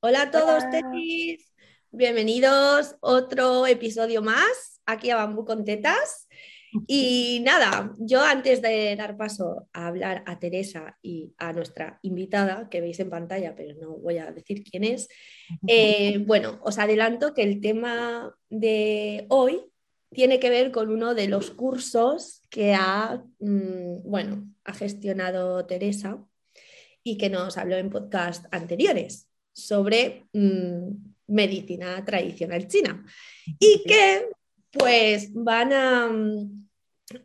Hola a todos, tetis. Bienvenidos otro episodio más aquí a Bambú con Tetas. Y nada, yo antes de dar paso a hablar a Teresa y a nuestra invitada, que veis en pantalla, pero no voy a decir quién es, eh, bueno, os adelanto que el tema de hoy tiene que ver con uno de los cursos que ha, mm, bueno, ha gestionado Teresa y que nos habló en podcast anteriores sobre mm, medicina tradicional china y que pues van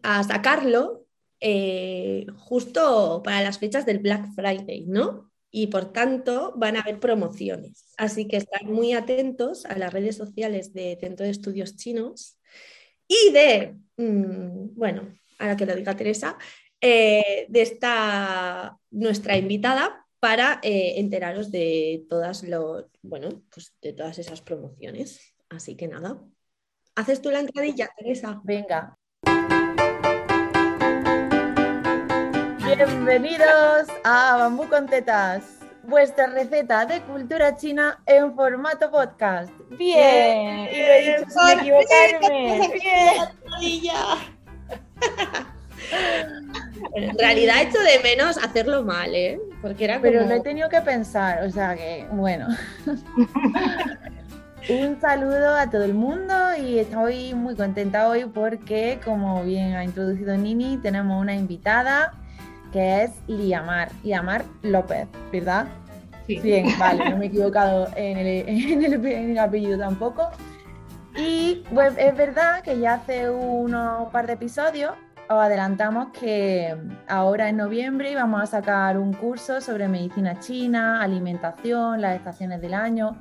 a, sacarlo eh, justo para las fechas del Black Friday, ¿no? Y por tanto van a haber promociones. Así que están muy atentos a las redes sociales de Centro de Estudios Chinos y de, mm, bueno, ahora que lo diga Teresa, eh, de esta nuestra invitada para eh, enteraros de todas los, bueno, pues de todas esas promociones. Así que nada. ¿Haces tú la entradilla, Teresa? Venga. Bienvenidos a Bambú con Tetas, vuestra receta de cultura china en formato podcast. Bien, y lo he dicho sin equivocarme. Bien. En realidad he hecho de menos hacerlo mal, ¿eh? Porque era Pero lo he tenido que pensar, o sea que, bueno. Un saludo a todo el mundo y estoy muy contenta hoy porque, como bien ha introducido Nini, tenemos una invitada que es Liamar, Liamar López, ¿verdad? Sí. Bien, vale, no me he equivocado en el, en el apellido tampoco. Y pues, es verdad que ya hace unos par de episodios os adelantamos que ahora en noviembre vamos a sacar un curso sobre medicina china, alimentación, las estaciones del año.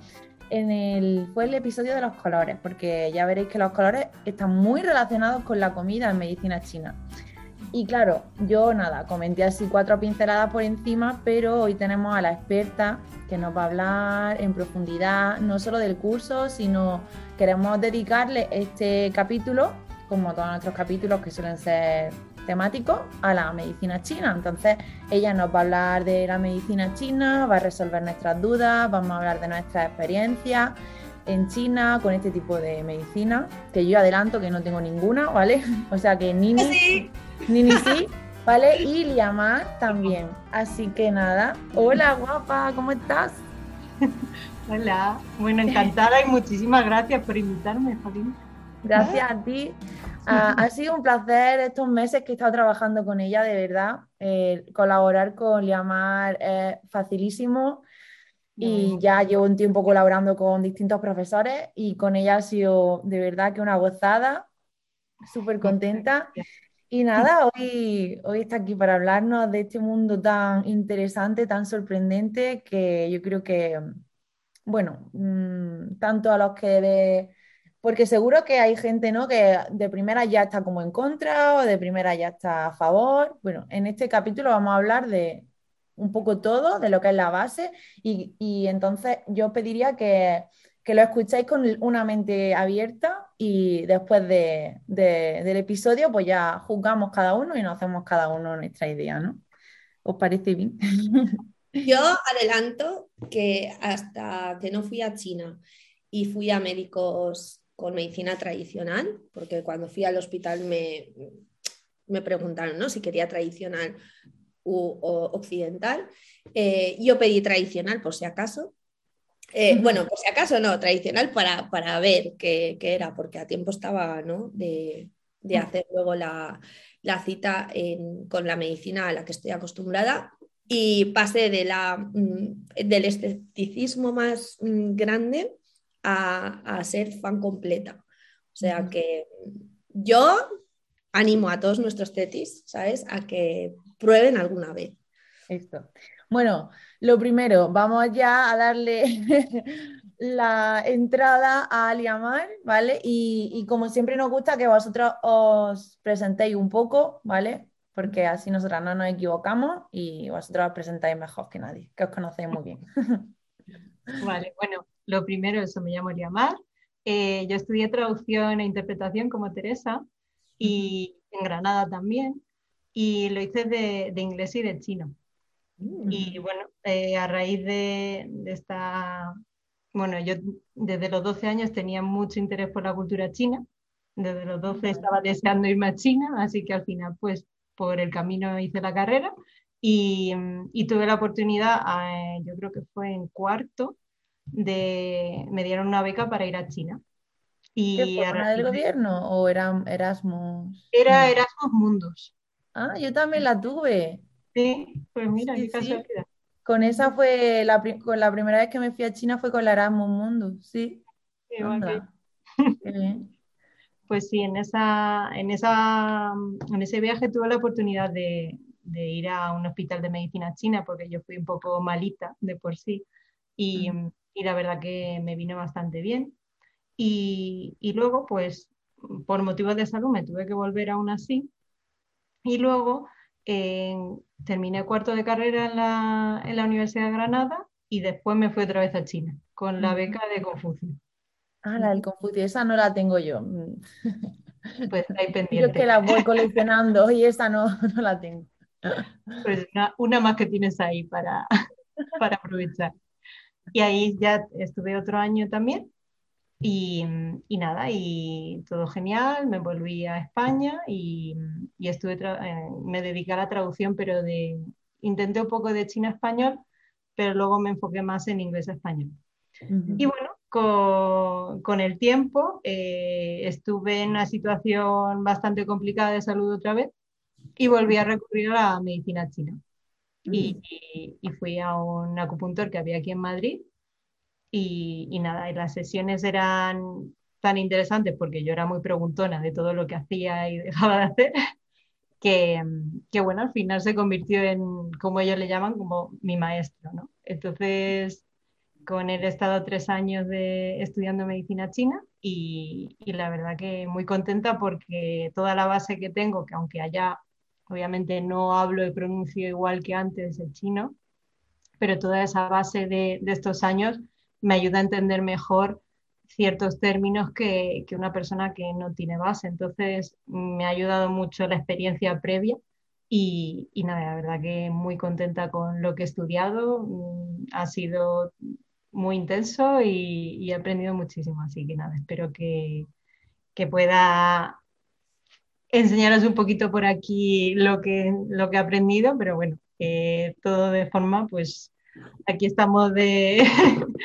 En el, fue el episodio de los colores, porque ya veréis que los colores están muy relacionados con la comida en medicina china. Y claro, yo nada, comenté así cuatro pinceladas por encima, pero hoy tenemos a la experta que nos va a hablar en profundidad, no solo del curso, sino queremos dedicarle este capítulo como todos nuestros capítulos que suelen ser temáticos, a la medicina china. Entonces, ella nos va a hablar de la medicina china, va a resolver nuestras dudas, vamos a hablar de nuestras experiencias en China con este tipo de medicina, que yo adelanto que no tengo ninguna, ¿vale? O sea que Nini sí, Nini sí ¿vale? Y Liamar también. Así que nada, hola guapa, ¿cómo estás? Hola, bueno, encantada y muchísimas gracias por invitarme, Fabián. Gracias a ti. Ha, sido un placer estos meses que he estado trabajando con ella, de verdad. Eh, colaborar con Liamar es facilísimo y ya llevo un tiempo colaborando con distintos profesores y con ella ha sido de verdad que una gozada, súper contenta. Y nada, hoy, hoy está aquí para hablarnos de este mundo tan interesante, tan sorprendente, que yo creo que, bueno, mm, tanto a los que de porque seguro que hay gente, ¿no? Que de primera ya está como en contra o de primera ya está a favor. Bueno, en este capítulo vamos a hablar de un poco todo, de lo que es la base, y, entonces yo pediría que, lo escuchéis con una mente abierta y después del episodio pues ya juzgamos cada uno y nos hacemos cada uno nuestra idea, ¿no? ¿Os parece bien? Yo adelanto que hasta que no fui a China y fui a médicos con medicina tradicional, porque cuando fui al hospital me, me preguntaron ¿no? si quería tradicional u, o occidental. Eh, yo pedí tradicional por si acaso. Eh, bueno, por si acaso no, tradicional para, para ver qué, qué, era, porque a tiempo estaba ¿no? de, de hacer luego la, la cita en, con la medicina a la que estoy acostumbrada y pasé de la, mm, del escepticismo más mm, grande a, ser fan completa. O sea que yo animo a todos nuestros tetis, ¿sabes? A que prueben alguna vez. Esto. Bueno, lo primero, vamos ya a darle la entrada a Aliamar, ¿vale? Y, y, como siempre nos gusta que vosotros os presentéis un poco, ¿vale? Porque así nosotras no nos equivocamos y vosotros os presentáis mejor que nadie, que os conocéis muy bien. Vale, bueno, lo primero, eso me llamo Liamar. Eh, yo estudié traducción e interpretación como Teresa y en Granada también. Y lo hice de, inglés y de chino. Mm. Y bueno, eh, a raíz de, esta, bueno, yo desde los 12 años tenía mucho interés por la cultura china, desde los 12 estaba deseando irme a China, así que al final pues por el camino hice la carrera y, tuve la oportunidad, eh, yo creo que fue en cuarto, de, me dieron una beca para ir a China. Y ¿Qué fue, del gobierno o era Erasmus? Era Erasmus Mundos. Ah, yo también la tuve. Sí, pues mira, qué casualidad. Con esa fue la, con la primera vez que me fui a China fue con la Erasmus Mundus, sí. Pues sí, en, esa, en, esa, en ese viaje tuve la oportunidad de, de, ir a un hospital de medicina china porque yo fui un poco malita de por sí y, y la verdad que me vino bastante bien. Y, y, luego, pues, por motivos de salud me tuve que volver aún así. Y luego terminé cuarto de carrera en la, en la, Universidad de Granada y después me fui otra vez a China con la beca de Confucio. Ah, la del Confucio, esa no la tengo yo. Pues ahí pendiente. Yo que la voy coleccionando y esa no, no la tengo. Pues una, una, más que tienes ahí para, para aprovechar. Y ahí ya estuve otro año también y, y, nada, y todo genial, me volví a España y, y estuve eh, me dediqué a la traducción, pero de, intenté un poco de chino español, pero luego me enfoqué más en inglés español. Y bueno, con, con el tiempo eh, estuve en una situación bastante complicada de salud otra vez y volví a recurrir a la medicina china. Y, y, fui a un acupuntor que había aquí en Madrid y, nada, y las sesiones eran tan interesantes porque yo era muy preguntona de todo lo que hacía y dejaba de hacer, que, que, bueno, al final se convirtió en, como ellos le llaman, como mi maestro, ¿no? Entonces, con él he estado tres años de, estudiando medicina china y, y, la verdad que muy contenta porque toda la base que tengo, que aunque allá obviamente no hablo y pronuncio igual que antes el chino, pero toda esa base de, de estos años me ayuda a entender mejor ciertos términos que, que, una persona que no tiene base. Entonces, me ha ayudado mucho la experiencia previa y, y nada, la verdad que muy contenta con lo que he estudiado. Mm, ha sido muy intenso y, he aprendido muchísimo. Así que nada, espero que, que pueda enseñaros un poquito por aquí lo que, lo que he aprendido, pero bueno, eh, todo de forma, pues aquí estamos de,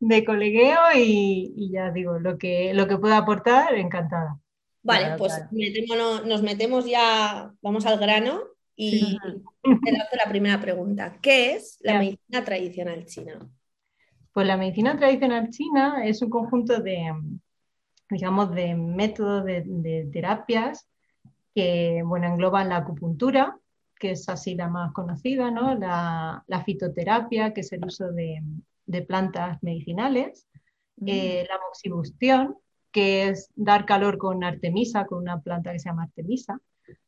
de colegueo y, ya digo, lo que, lo que pueda aportar, encantada. Vale, pues nos metemos ya, vamos al grano y te hago la primera pregunta. ¿Qué es la medicina tradicional china? Pues la medicina tradicional china es un conjunto de, digamos, de métodos, de, terapias que, bueno, engloban la acupuntura, que es así la más conocida, ¿no? la, la fitoterapia, que es el uso de, de plantas medicinales, mm. eh, la moxibustión, que es dar calor con artemisa, con una planta que se llama artemisa,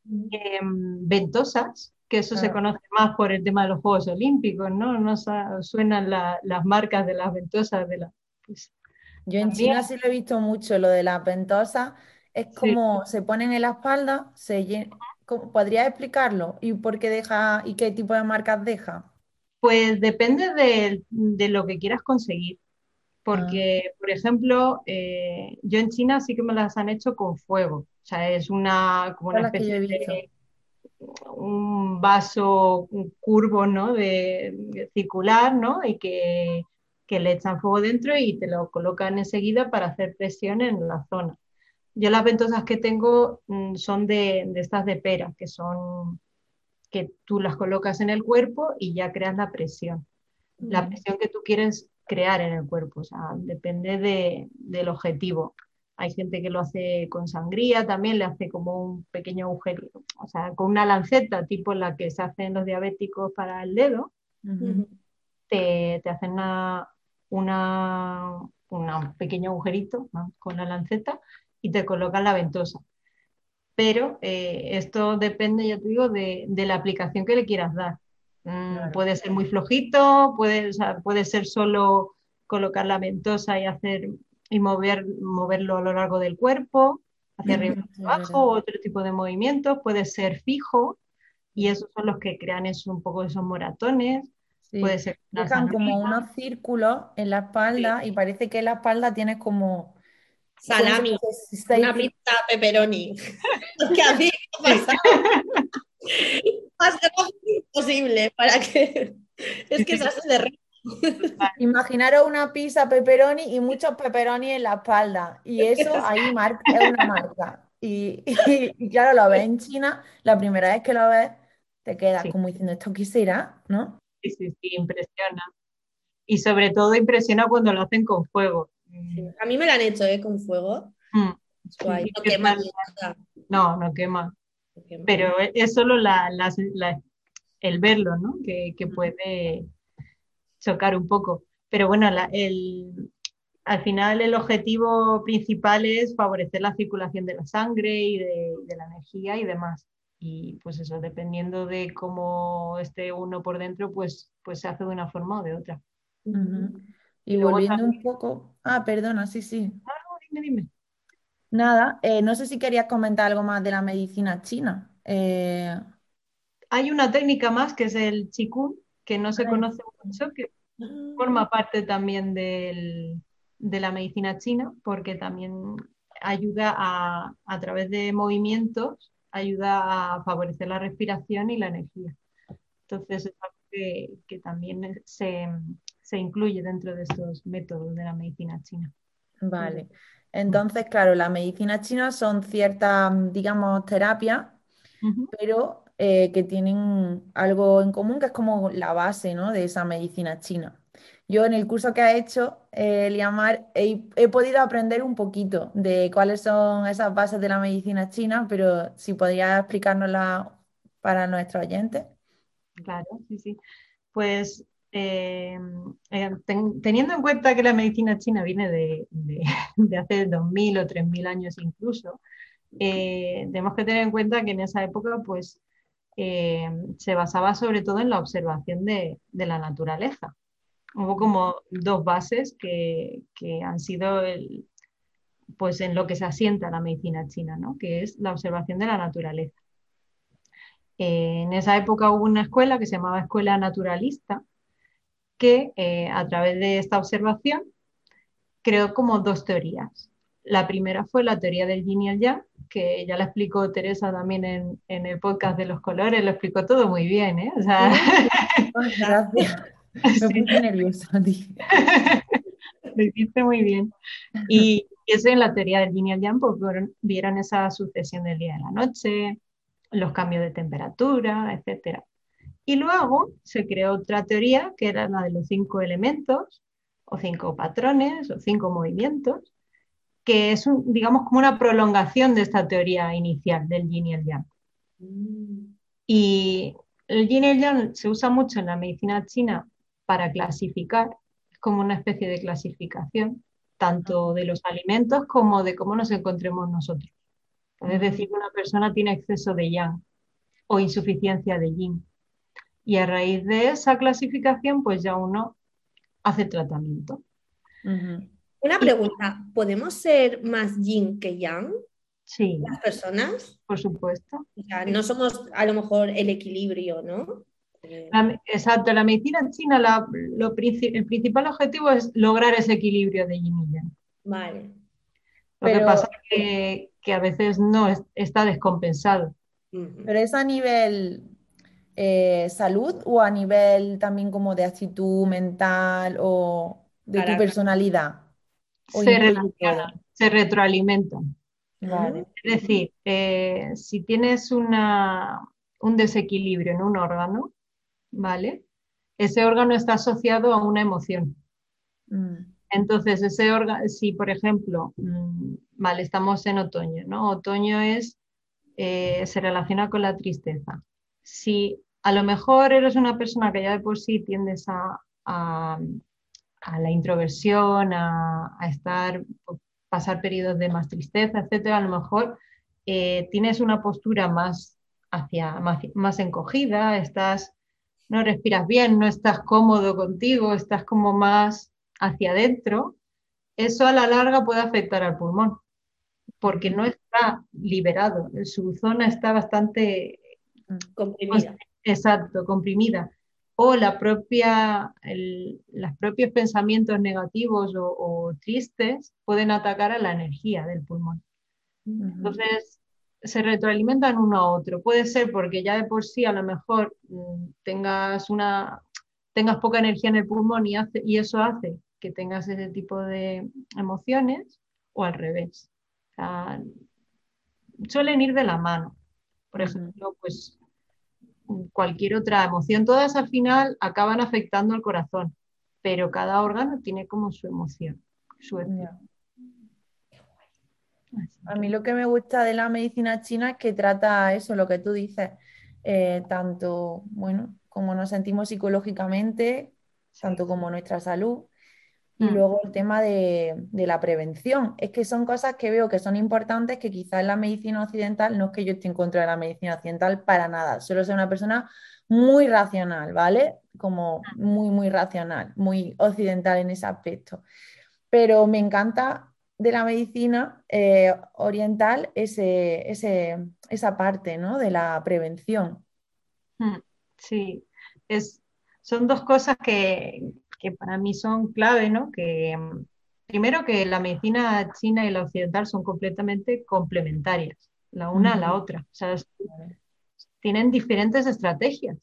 mm. em, ventosas, que eso se conoce más por el tema de los Juegos Olímpicos, ¿no? No suenan las marcas de las ventosas de la... Pues, Yo en China sí lo he visto mucho, lo de las ventosas, es como se ponen en la espalda, se ¿Podría explicarlo? ¿Y por qué deja y qué tipo de marcas deja? Pues depende de, lo que quieras conseguir. Porque, ah. por ejemplo, eh, yo en China sí que me las han hecho con fuego. O sea, es una, como una especie de un vaso curvo, ¿no? De, circular, ¿no? Y que, le echan fuego dentro y te lo colocan enseguida para hacer presión en la zona. Yo las ventosas que tengo mm, son de, de estas de pera, que son que tú las colocas en el cuerpo y ya creas la presión. La presión que tú quieres crear en el cuerpo, o sea, depende de, del objetivo. Hay gente que lo hace con sangría, también le hace como un pequeño agujero, o sea, con una lanceta, tipo la que se hacen los diabéticos para el dedo, te, te, hacen una, una, un pequeño agujerito con la lanceta y te colocan la ventosa pero eh, esto depende, ya te digo, de, la aplicación que le quieras dar. Mm, puede ser muy flojito, puede, puede ser solo colocar la ventosa y hacer y mover, moverlo a lo largo del cuerpo, hacia arriba y abajo, otro tipo de movimientos, puede ser fijo, y esos son los que crean eso, un poco esos moratones. Sí. Puede ser Dejan como unos círculos en la espalda y parece que la espalda tienes como... Salami, seis una pizza pepperoni. que a mí me ha pasado. Más imposible para que. Es que se hace de re- Imaginaros una pizza pepperoni y muchos pepperoni en la espalda. Y eso ahí mar- es una marca. Y, y- y claro, lo ves en China, la primera vez que lo ves, te quedas Sí. como diciendo, ¿esto qué será? ¿No? Sí, sí, sí, impresiona. Y sobre todo impresiona cuando lo hacen con fuego. A mí me lo han hecho, ¿eh? Con fuego. mm. Guay. No ¿qué quema. No, no quema. No quema. Pero e- es solo la, la- la- el verlo, ¿no? Que, que puede chocar un poco. Pero bueno, la- el, al final el objetivo principal es favorecer la circulación de la sangre y de, de la energía y demás. Y pues eso, dependiendo de cómo esté uno por dentro, pues, pues se hace de una forma o de otra. Ujú. Y volviendo un poco... Ah, perdona, sí, sí. No, no, dime, dime. Nada, eh, no sé si querías comentar algo más de la medicina china. Eh, Hay una técnica más que es el Qigong, que no se conoce mucho, que forma parte también del- de la medicina china, porque también ayuda a, a través de movimientos, ayuda a favorecer la respiración y la energía. Entonces es algo que, que también se, se incluye dentro de estos métodos de la medicina china. Vale. Entonces, claro, la medicina china son ciertas, digamos, terapias, pero eh, que tienen algo en común que es como la base, ¿no? de esa medicina china. Yo en el curso que ha hecho eh, Liamar he, he podido aprender un poquito de cuáles son esas bases de la medicina china, pero si podría explicárnosla para nuestros oyentes. Claro, sí, sí. Pues eh, eh, ten- teniendo en cuenta que la medicina china viene de, de- de hace 2.000 o 3.000 años incluso, eh, tenemos que tener en cuenta que en esa época pues, se basaba sobre todo en la observación de, la naturaleza. Hubo como dos bases que, han sido pues en lo que se asienta la medicina china, ¿no? Que es la observación de la naturaleza. En esa época hubo una escuela que se llamaba Escuela Naturalista, que eh, a través de esta observación creó como dos teorías. La primera fue la teoría del yin y el yang, que ya la explicó Teresa también en, en el podcast de los colores, lo explicó todo muy bien, ¿eh? O sea, Ay, gracias. Me sí. puse nerviosa. Lo hiciste muy bien. Y eso en la teoría del yin y el yang, pues vieron, esa sucesión del día y la noche, los cambios de temperatura, etcétera. Y luego se creó otra teoría que era la de los cinco elementos, o cinco patrones, o cinco movimientos, que es, un, digamos, como una prolongación de esta teoría inicial del yin y el yang. Mm. Y el yin y el yang se usa mucho en la medicina china para clasificar, es como una especie de clasificación, tanto de los alimentos como de cómo nos encontremos nosotros. Es decir, que una persona tiene exceso de yang o insuficiencia de yin. Y a raíz de esa clasificación, pues ya uno hace tratamiento. Una pregunta, ¿podemos ser más yin que yang Sí, las personas? por supuesto. O sea, no somos a lo mejor el equilibrio, ¿no? La- exacto, la medicina china, la- lo el principal objetivo es lograr ese equilibrio de yin y yang. Vale. Lo que pasa es que, que a veces no es- está descompensado. ¿Pero es a nivel eh, salud o a nivel también como de actitud mental o de tu personalidad? ¿O Se, relacionan, se retroalimentan. Vale. Es decir, eh, si tienes una, un desequilibrio en un órgano, ¿vale? Ese órgano está asociado a una emoción. Mm, Entonces, ese órgano, si por ejemplo, mm, vale, estamos en otoño, ¿no? Otoño es, eh, se relaciona con la tristeza. Si a lo mejor eres una persona que ya de por sí tiendes a, a- la introversión, a, a estar, pasar periodos de más tristeza, etcétera, a lo mejor eh, tienes una postura más hacia, más, más encogida, estás, no respiras bien, no estás cómodo contigo, estás como más hacia adentro, eso a la larga puede afectar al pulmón, porque no está liberado, su zona está bastante comprimida. Pues, exacto, comprimida. O la propia, los propios pensamientos negativos o, tristes pueden atacar a la energía del pulmón. Entonces, se retroalimentan uno a otro. Puede ser porque ya de por sí a lo mejor mm, tengas, una, tengas poca energía en el pulmón y, hace, y eso hace que tengas ese tipo de emociones o al revés. suelen ir de la mano. Por ejemplo, pues cualquier otra emoción, todas al final acaban afectando al corazón, pero cada órgano tiene como su emoción, su A mí lo que me gusta de la medicina china es que trata eso, lo que tú dices, eh, tanto, bueno, como nos sentimos psicológicamente, tanto como nuestra salud, y mm. luego el tema de, la prevención. Es que son cosas que veo que son importantes, que quizás en la medicina occidental, no es que yo esté en contra de la medicina occidental para nada, solo soy una persona muy racional, ¿vale? Como muy, muy racional, muy occidental en ese aspecto. Pero me encanta de la medicina eh, oriental ese, esa parte, ¿no? De la prevención. Mm, sí, es, son dos cosas que, que para mí son clave, ¿no? Que primero que la medicina china y la occidental son completamente complementarias, la una a la otra. O sea, tienen diferentes estrategias.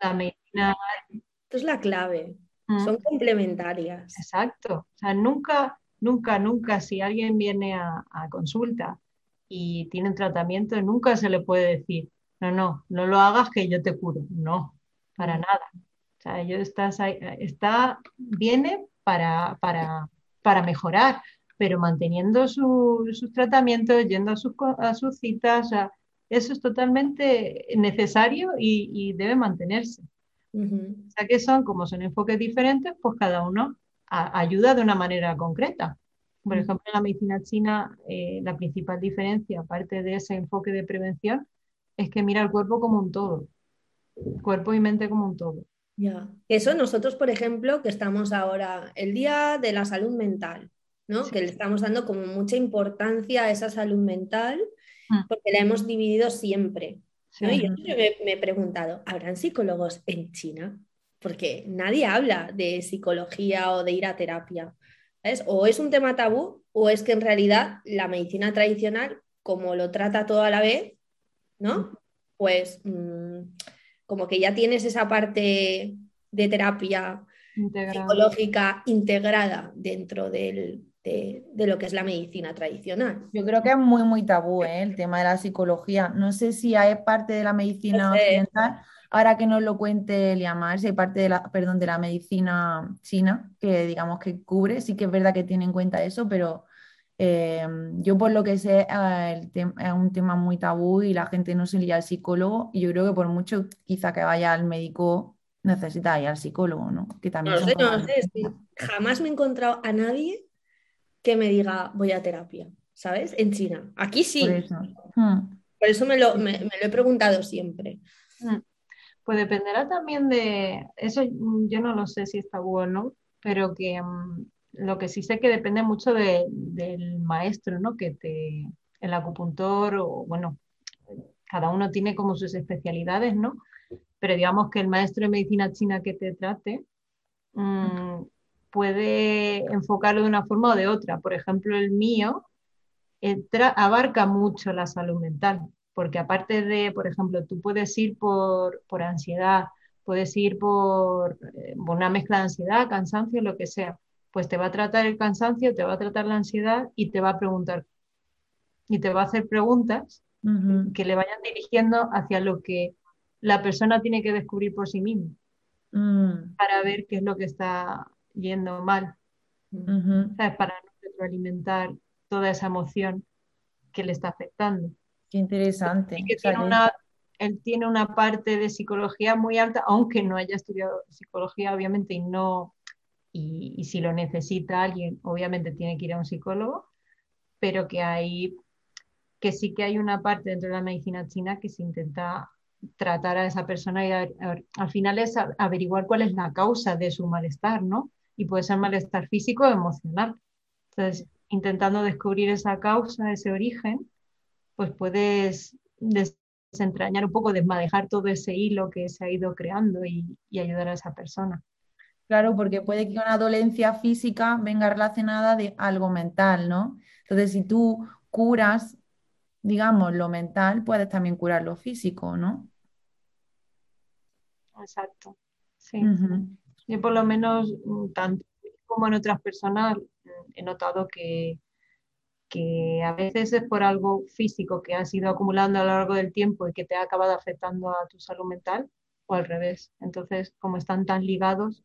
La medicina... Esto es la clave. Mm. Son complementarias. Exacto. O sea, nunca, nunca, nunca, si alguien viene a, a consulta y tiene un tratamiento, nunca se le puede decir, no, no, no lo hagas que yo te curo. No, para nada. O sea, ellos está, viene para, para, mejorar, pero manteniendo sus tratamientos, yendo a sus, a sus citas, eso es totalmente necesario y, debe mantenerse. O sea que son, como son enfoques diferentes, pues cada uno ayuda de una manera concreta. Por ejemplo, en la medicina china, eh, la principal diferencia, aparte de ese enfoque de prevención, es que mira el cuerpo como un todo, cuerpo y mente como un todo. Ya. Eso nosotros, por ejemplo, que estamos ahora, el Día de la Salud Mental, ¿no? Que le estamos dando como mucha importancia a esa salud mental mm. porque la hemos dividido siempre. Y yo me, he preguntado, ¿habrán psicólogos en China? Porque nadie habla de psicología o de ir a terapia. O es un tema tabú o es que en realidad la medicina tradicional, como lo trata todo a la vez, ¿no? Mm. Pues... Mm, como que ya tienes esa parte de terapia psicológica integrada dentro de, lo que es la medicina tradicional. Yo creo que es muy, muy tabú ¿eh? el tema de la psicología. No sé si hay parte de la medicina occidental, ahora que nos lo cuente Liamar, si hay parte de la, perdón, de la medicina china que digamos que cubre, sí que es verdad que tiene en cuenta eso, pero Em, yo por lo que sé eh, es un tema muy tabú y la gente no se lía al psicólogo y yo creo que por mucho quizá que vaya al médico necesita ir al psicólogo, ¿no? Que también no sé, no sé, jamás me he encontrado a nadie que me diga voy a terapia, ¿sabes? En China. Aquí sí. Por eso, hmm. por eso me, lo, me, lo, he preguntado siempre. Hmm. Pues dependerá también de, eso yo no lo sé si está bueno, pero que mm, lo que sí sé que depende mucho del maestro, ¿no? Que te, el acupuntor, o bueno, cada uno tiene como sus especialidades, ¿no? Pero digamos que el maestro de medicina china que te trate mm, puede enfocarlo de una forma o de otra. Por ejemplo, el mío abarca mucho la salud mental, porque aparte de, por ejemplo, tú puedes ir por, por ansiedad, puedes ir por, eh, por una mezcla de ansiedad, cansancio, lo que sea pues te va a tratar el cansancio, te va a tratar la ansiedad y te va a preguntar. Y te va a hacer preguntas que le vayan dirigiendo hacia lo que la persona tiene que descubrir por sí misma mm. para ver qué es lo que está yendo mal. Para no retroalimentar toda esa emoción que le está afectando. Qué interesante. él tiene una parte de psicología muy alta, aunque no haya estudiado psicología, obviamente, y no, y, si lo necesita alguien, obviamente tiene que ir a un psicólogo, pero que hay que sí que hay una parte dentro de la medicina china que se intenta tratar a esa persona y al final es averiguar cuál es la causa de su malestar, ¿no? Y puede ser malestar físico o emocional. Entonces, intentando descubrir esa causa, ese origen, pues puedes desentrañar un poco, desmadejar todo ese hilo que se ha ido creando y, ayudar a esa persona. Claro, porque puede que una dolencia física venga relacionada de algo mental, ¿no? Entonces, si tú curas, digamos, lo mental, puedes también curar lo físico, ¿no? Exacto, sí. Yo por lo menos, mm, tanto como en otras personas, mm, he notado que, que a veces es por algo físico que has ido acumulando a lo largo del tiempo y que te ha acabado afectando a tu salud mental, o al revés. Entonces, como están tan ligados,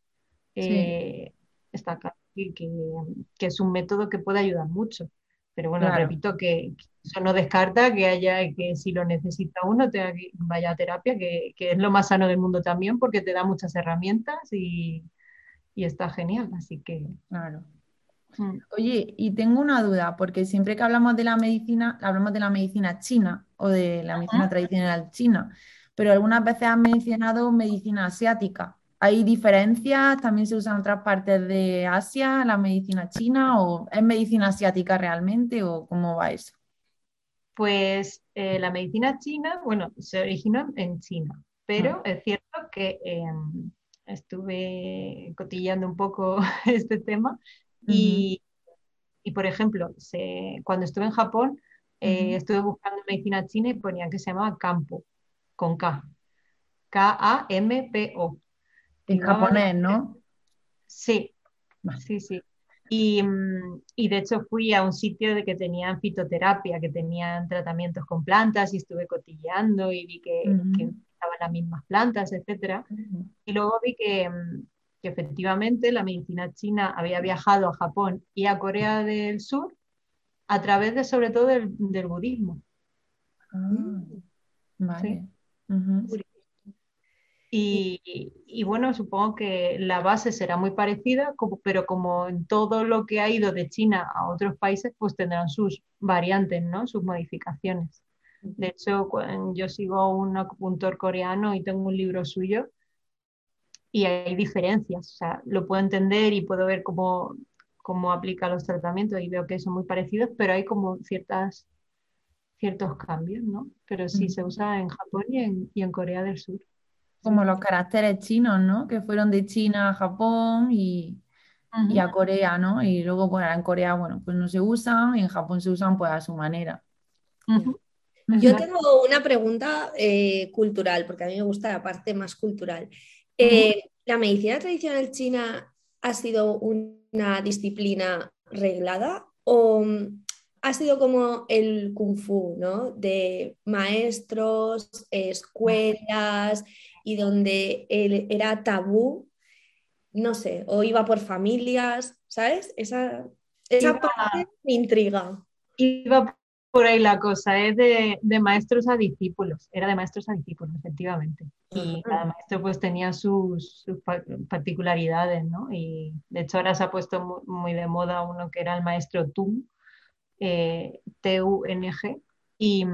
eh, está claro que, que, es un método que puede ayudar mucho. Pero bueno, repito que, eso no descarta que haya que si lo necesita uno tenga que vaya a terapia, que, que, es lo más sano del mundo también, porque te da muchas herramientas y, y está genial. Así que. Claro. Mm. Oye, y tengo una duda, porque siempre que hablamos de la medicina, hablamos de la medicina china o de la medicina tradicional china, pero algunas veces han mencionado medicina asiática. ¿Hay diferencias? ¿También se usa en otras partes de Asia la medicina china o es medicina asiática realmente o cómo va eso? Pues eh, la medicina china, bueno, se originó en China, pero mm. es cierto que em, estuve cotillando un poco este tema y, por ejemplo, cuando estuve en Japón, eh, estuve buscando medicina china y ponían que se llamaba Campo, con K. K-A-M-P-O. En japonés, ¿no? Sí, sí, sí. Mm, y, de hecho fui a un sitio de que tenían fitoterapia, que tenían tratamientos con plantas y estuve cotilleando y vi que, estaban las mismas plantas, etc. Y luego vi que, mm, que efectivamente la medicina china había viajado a Japón y a Corea del Sur a través de sobre todo del, budismo. Ah, vale. Y, bueno, supongo que la base será muy parecida, pero como en todo lo que ha ido de China a otros países, pues tendrán sus variantes, ¿no? Sus modificaciones. De hecho, yo sigo a un acupuntor coreano y tengo un libro suyo y hay diferencias. O sea, lo puedo entender y puedo ver cómo, cómo aplica los tratamientos y veo que son muy parecidos, pero hay como ciertas, ciertos cambios, ¿no? Pero sí se usa en Japón y en, y en Corea del Sur. Como los caracteres chinos, ¿no? Que fueron de China a Japón y, y a Corea, ¿no? Y luego, bueno, en Corea, bueno, pues no se usan y en Japón se usan pues a su manera. Yo tengo una pregunta eh, cultural, porque a mí me gusta la parte más cultural. Eh, ¿La medicina tradicional china ha sido una disciplina reglada o mm, ha sido como el kung fu, ¿no? De maestros, escuelas y donde era tabú, no sé, o iba por familias, ¿sabes? Esa, esa parte me intriga. Iba por ahí la cosa, es de, maestros a discípulos, era de maestros a discípulos, efectivamente. Y cada maestro pues tenía sus, particularidades, ¿no? Y de hecho ahora se ha puesto muy, de moda uno que era el maestro Tung, eh, T-U-N-G, y,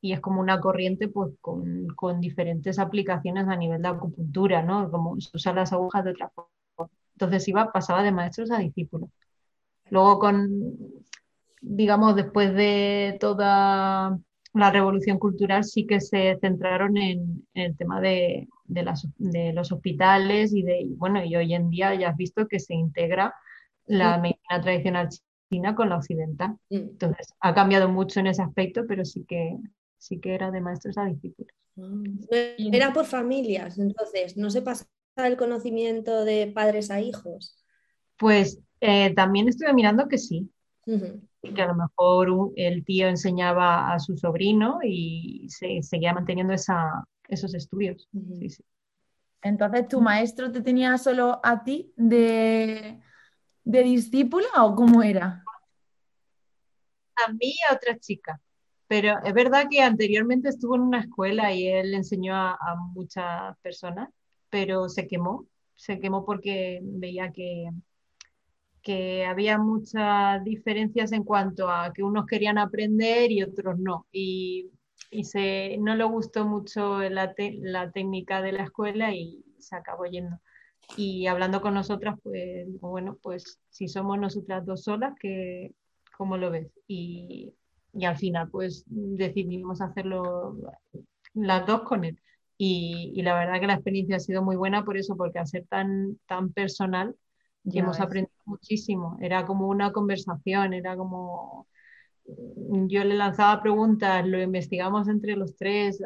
y, es como una corriente pues con, con, diferentes aplicaciones a nivel de acupuntura, ¿no? Como usar las agujas de otra forma. Entonces iba, pasaba de maestros a discípulos. Luego con digamos, después de toda la revolución cultural, sí que se centraron en, el tema de, los hospitales y de, bueno, y hoy en día ya has visto que se integra la medicina tradicional china con la occidental. Mm. Entonces, ha cambiado mucho en ese aspecto, pero sí que, sí que era de maestros a discípulos. Era por familias, entonces, ¿no se pasa el conocimiento de padres a hijos? Pues eh, también estuve mirando que sí, que a lo mejor el tío enseñaba a su sobrino y se seguía manteniendo esos estudios. Entonces, ¿tu maestro te tenía solo a ti de, de discípula o cómo era? A mí y a otra chica. Pero es verdad que anteriormente estuvo en una escuela y él enseñó a muchas personas, pero se quemó. Se quemó porque veía que, que había muchas diferencias en cuanto a que unos querían aprender y otros no. Y, se, no le gustó mucho la, la, técnica de la escuela y se acabó yendo. Y hablando con nosotras, pues bueno, pues si somos nosotras dos solas, que, ¿cómo lo ves? Y, y al final pues decidimos hacerlo las dos con él. Y, la verdad que la experiencia ha sido muy buena por eso, porque al ser tan, tan personal, hemos aprendido muchísimo. Era como una conversación, era como yo le lanzaba preguntas, lo investigamos entre los tres,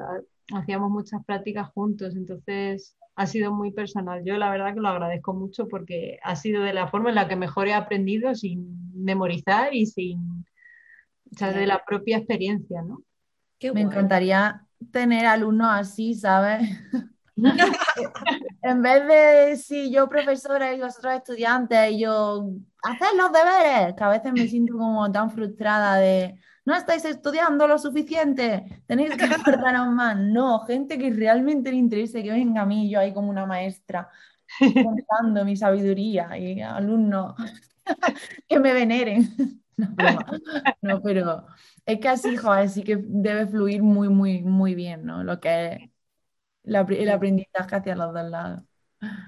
hacíamos muchas prácticas juntos, entonces ha sido muy personal. Yo la verdad que lo agradezco mucho porque ha sido de la forma en la que mejor he aprendido sin memorizar y sin, o sea, de la propia experiencia, ¿no? Me encantaría tener alumnos así, ¿sabes? en vez de si yo profesora y vosotros estudiantes y yo hacer los deberes, que a veces me siento como tan frustrada de no estáis estudiando lo suficiente, tenéis que aportaros más. No, gente que realmente le interese que venga a mí, yo ahí como una maestra contando mi sabiduría y alumnos que me veneren. No, pero es que así, joder, sí que debe fluir muy, muy, muy bien, ¿no? Lo que es el aprendizaje hacia los dos lados.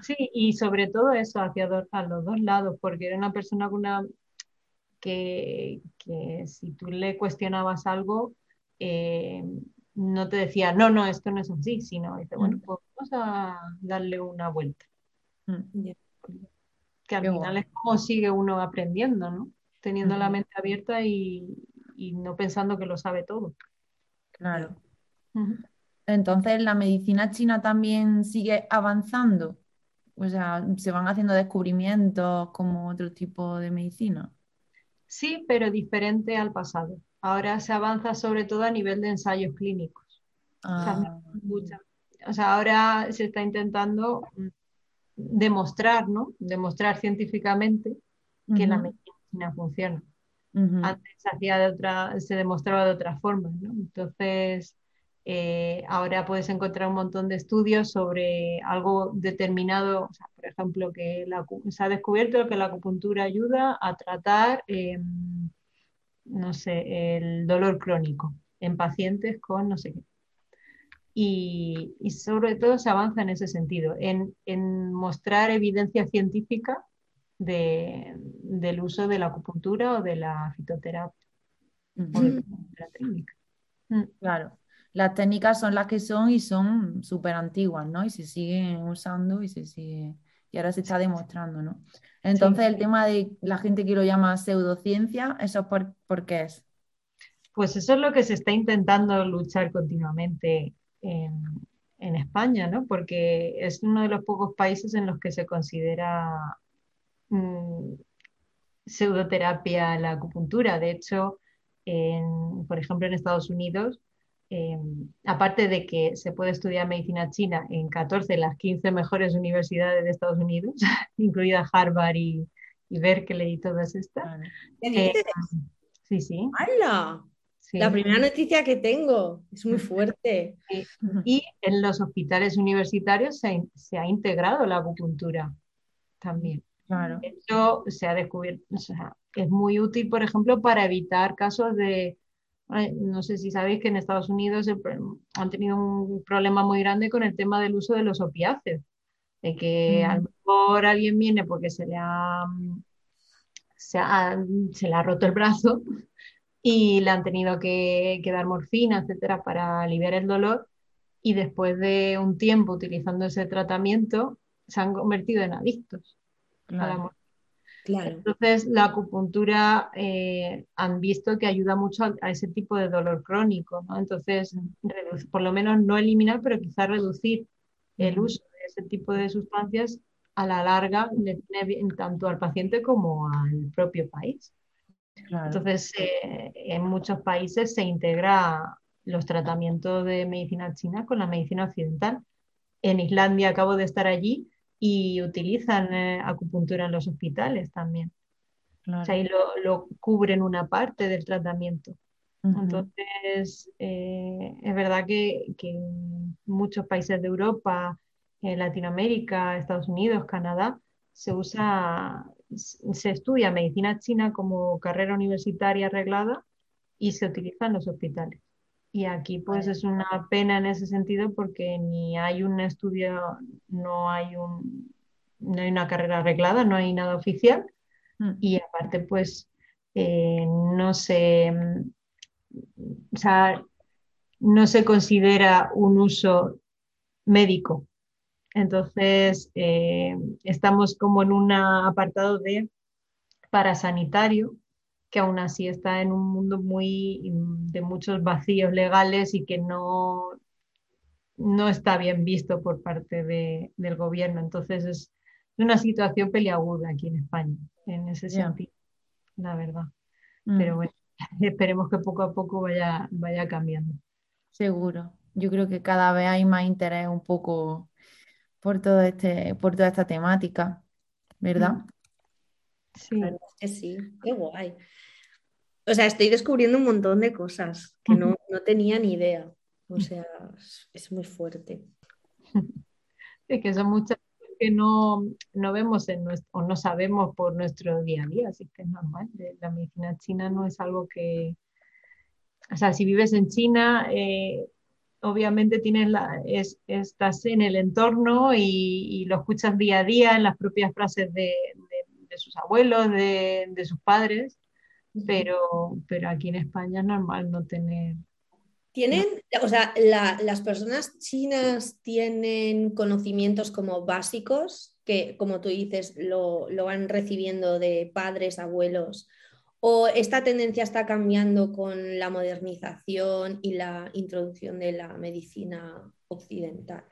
Sí, y sobre todo eso, hacia a los dos lados, porque era una persona con una, que, si tú le cuestionabas algo, eh, no te decía, no, no, esto no es así, sino dice, bueno, pues vamos a darle una vuelta. Mm. Que al final es como sigue uno aprendiendo, ¿no? Teniendo la mente abierta y, no pensando que lo sabe todo. Claro. Entonces, ¿la medicina china también sigue avanzando? O sea, ¿se van haciendo descubrimientos como otro tipo de medicina? Sí, pero diferente al pasado. Ahora se avanza sobre todo a nivel de ensayos clínicos. Ah. O, sea, ahora se está intentando mm, demostrar, ¿no? Demostrar científicamente que la medicina funciona. Antes se, hacía de otra, se demostraba de otra forma, ¿no? Entonces, eh, ahora puedes encontrar un montón de estudios sobre algo determinado, por ejemplo, que se ha descubierto que la acupuntura ayuda a tratar, em, no sé, el dolor crónico en pacientes con no sé qué. Y, sobre todo se avanza en ese sentido, en, mostrar evidencia científica del uso de la acupuntura o de la fitoterapia o de la técnica. Mm. Claro las técnicas son las que son y son súper antiguas, ¿no? Y se siguen usando y se sigue, y ahora se está demostrando, ¿no? Entonces, el tema de la gente que lo llama pseudociencia, ¿eso por, por, qué es? Pues eso es lo que se está intentando luchar continuamente en, España, ¿no? Porque es uno de los pocos países en los que se considera mm, pseudoterapia la acupuntura. De hecho, por ejemplo, en Estados Unidos, eh, aparte de que se puede estudiar medicina china en 14 de las 15 mejores universidades de Estados Unidos, incluida Harvard y, Berkeley y todas estas. ¿Qué eh, sí, sí. La primera noticia que tengo es muy fuerte. Y en los hospitales universitarios se, ha integrado la acupuntura también. Claro. Esto se ha descubierto, o sea, es muy útil, por ejemplo, para evitar casos de no sé si sabéis que en Estados Unidos han tenido un problema muy grande con el tema del uso de los opiáceos. De que a lo mejor alguien viene porque se le ha, se, le ha roto el brazo y le han tenido que, dar morfina, etcétera, para aliviar el dolor. Y después de un tiempo utilizando ese tratamiento, se han convertido en adictos la morfina. Entonces, la acupuntura eh, han visto que ayuda mucho a, ese tipo de dolor crónico, ¿no? Entonces, por lo menos no eliminar, pero quizás reducir el uso de ese tipo de sustancias a la larga le tiene bien tanto al paciente como al propio país. Entonces, eh, en muchos países se integra los tratamientos de medicina china con la medicina occidental. En Islandia acabo de estar allí y utilizan eh, acupuntura en los hospitales también. O sea, y lo, cubren una parte del tratamiento. Entonces, eh, es verdad que, en muchos países de Europa, en Latinoamérica, Estados Unidos, Canadá, se usa, se estudia medicina china como carrera universitaria arreglada y se utiliza en los hospitales. Y aquí pues es una pena en ese sentido porque ni hay un estudio, no hay, un, no hay una carrera arreglada, no hay nada oficial. Mm. Y aparte pues eh, no se o sea, no se considera un uso médico. Entonces, eh, estamos como en un apartado de parasanitario, que aún así está en un mundo muy de muchos vacíos legales y que no, no está bien visto por parte del gobierno. Entonces, es una situación peliaguda aquí en España, en ese sentido, la verdad. Mm. Pero bueno, esperemos que poco a poco vaya, vaya cambiando. Seguro. Yo creo que cada vez hay más interés un poco por todo este, por toda esta temática, ¿verdad? Mm. Sí. sí, qué guay. O sea, estoy descubriendo un montón de cosas que no, tenía ni idea. O sea, es muy fuerte. Es que son muchas que no, vemos en nuestro, o no sabemos por nuestro día a día, así que es normal. La medicina china no es algo que, o sea, si vives en China, eh, obviamente tienes la, estás en el entorno y, lo escuchas día a día en las propias frases de, sus abuelos, de, sus padres, pero, pero aquí en España es normal no tener... ¿Tienen, o sea, las personas chinas tienen conocimientos como básicos que, como tú dices, lo, lo van recibiendo de padres, abuelos? ¿O esta tendencia está cambiando con la modernización y la introducción de la medicina occidental?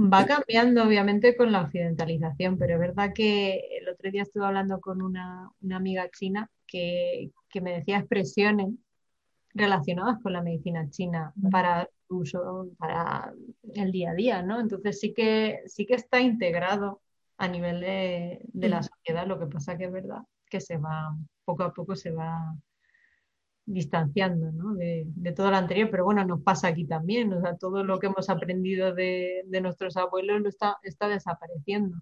Va cambiando, obviamente, con la occidentalización, pero es verdad que el otro día estuve hablando con una, amiga china que, me decía expresiones relacionadas con la medicina china para uso, para el día a día, ¿no? Entonces sí que, sí que está integrado a nivel de, de la sociedad, lo que pasa que es verdad que se va, poco a poco se va distanciando ¿no? de, todo lo anterior, pero bueno, nos pasa aquí también, o sea, todo lo que hemos aprendido de, nuestros abuelos lo está, está desapareciendo.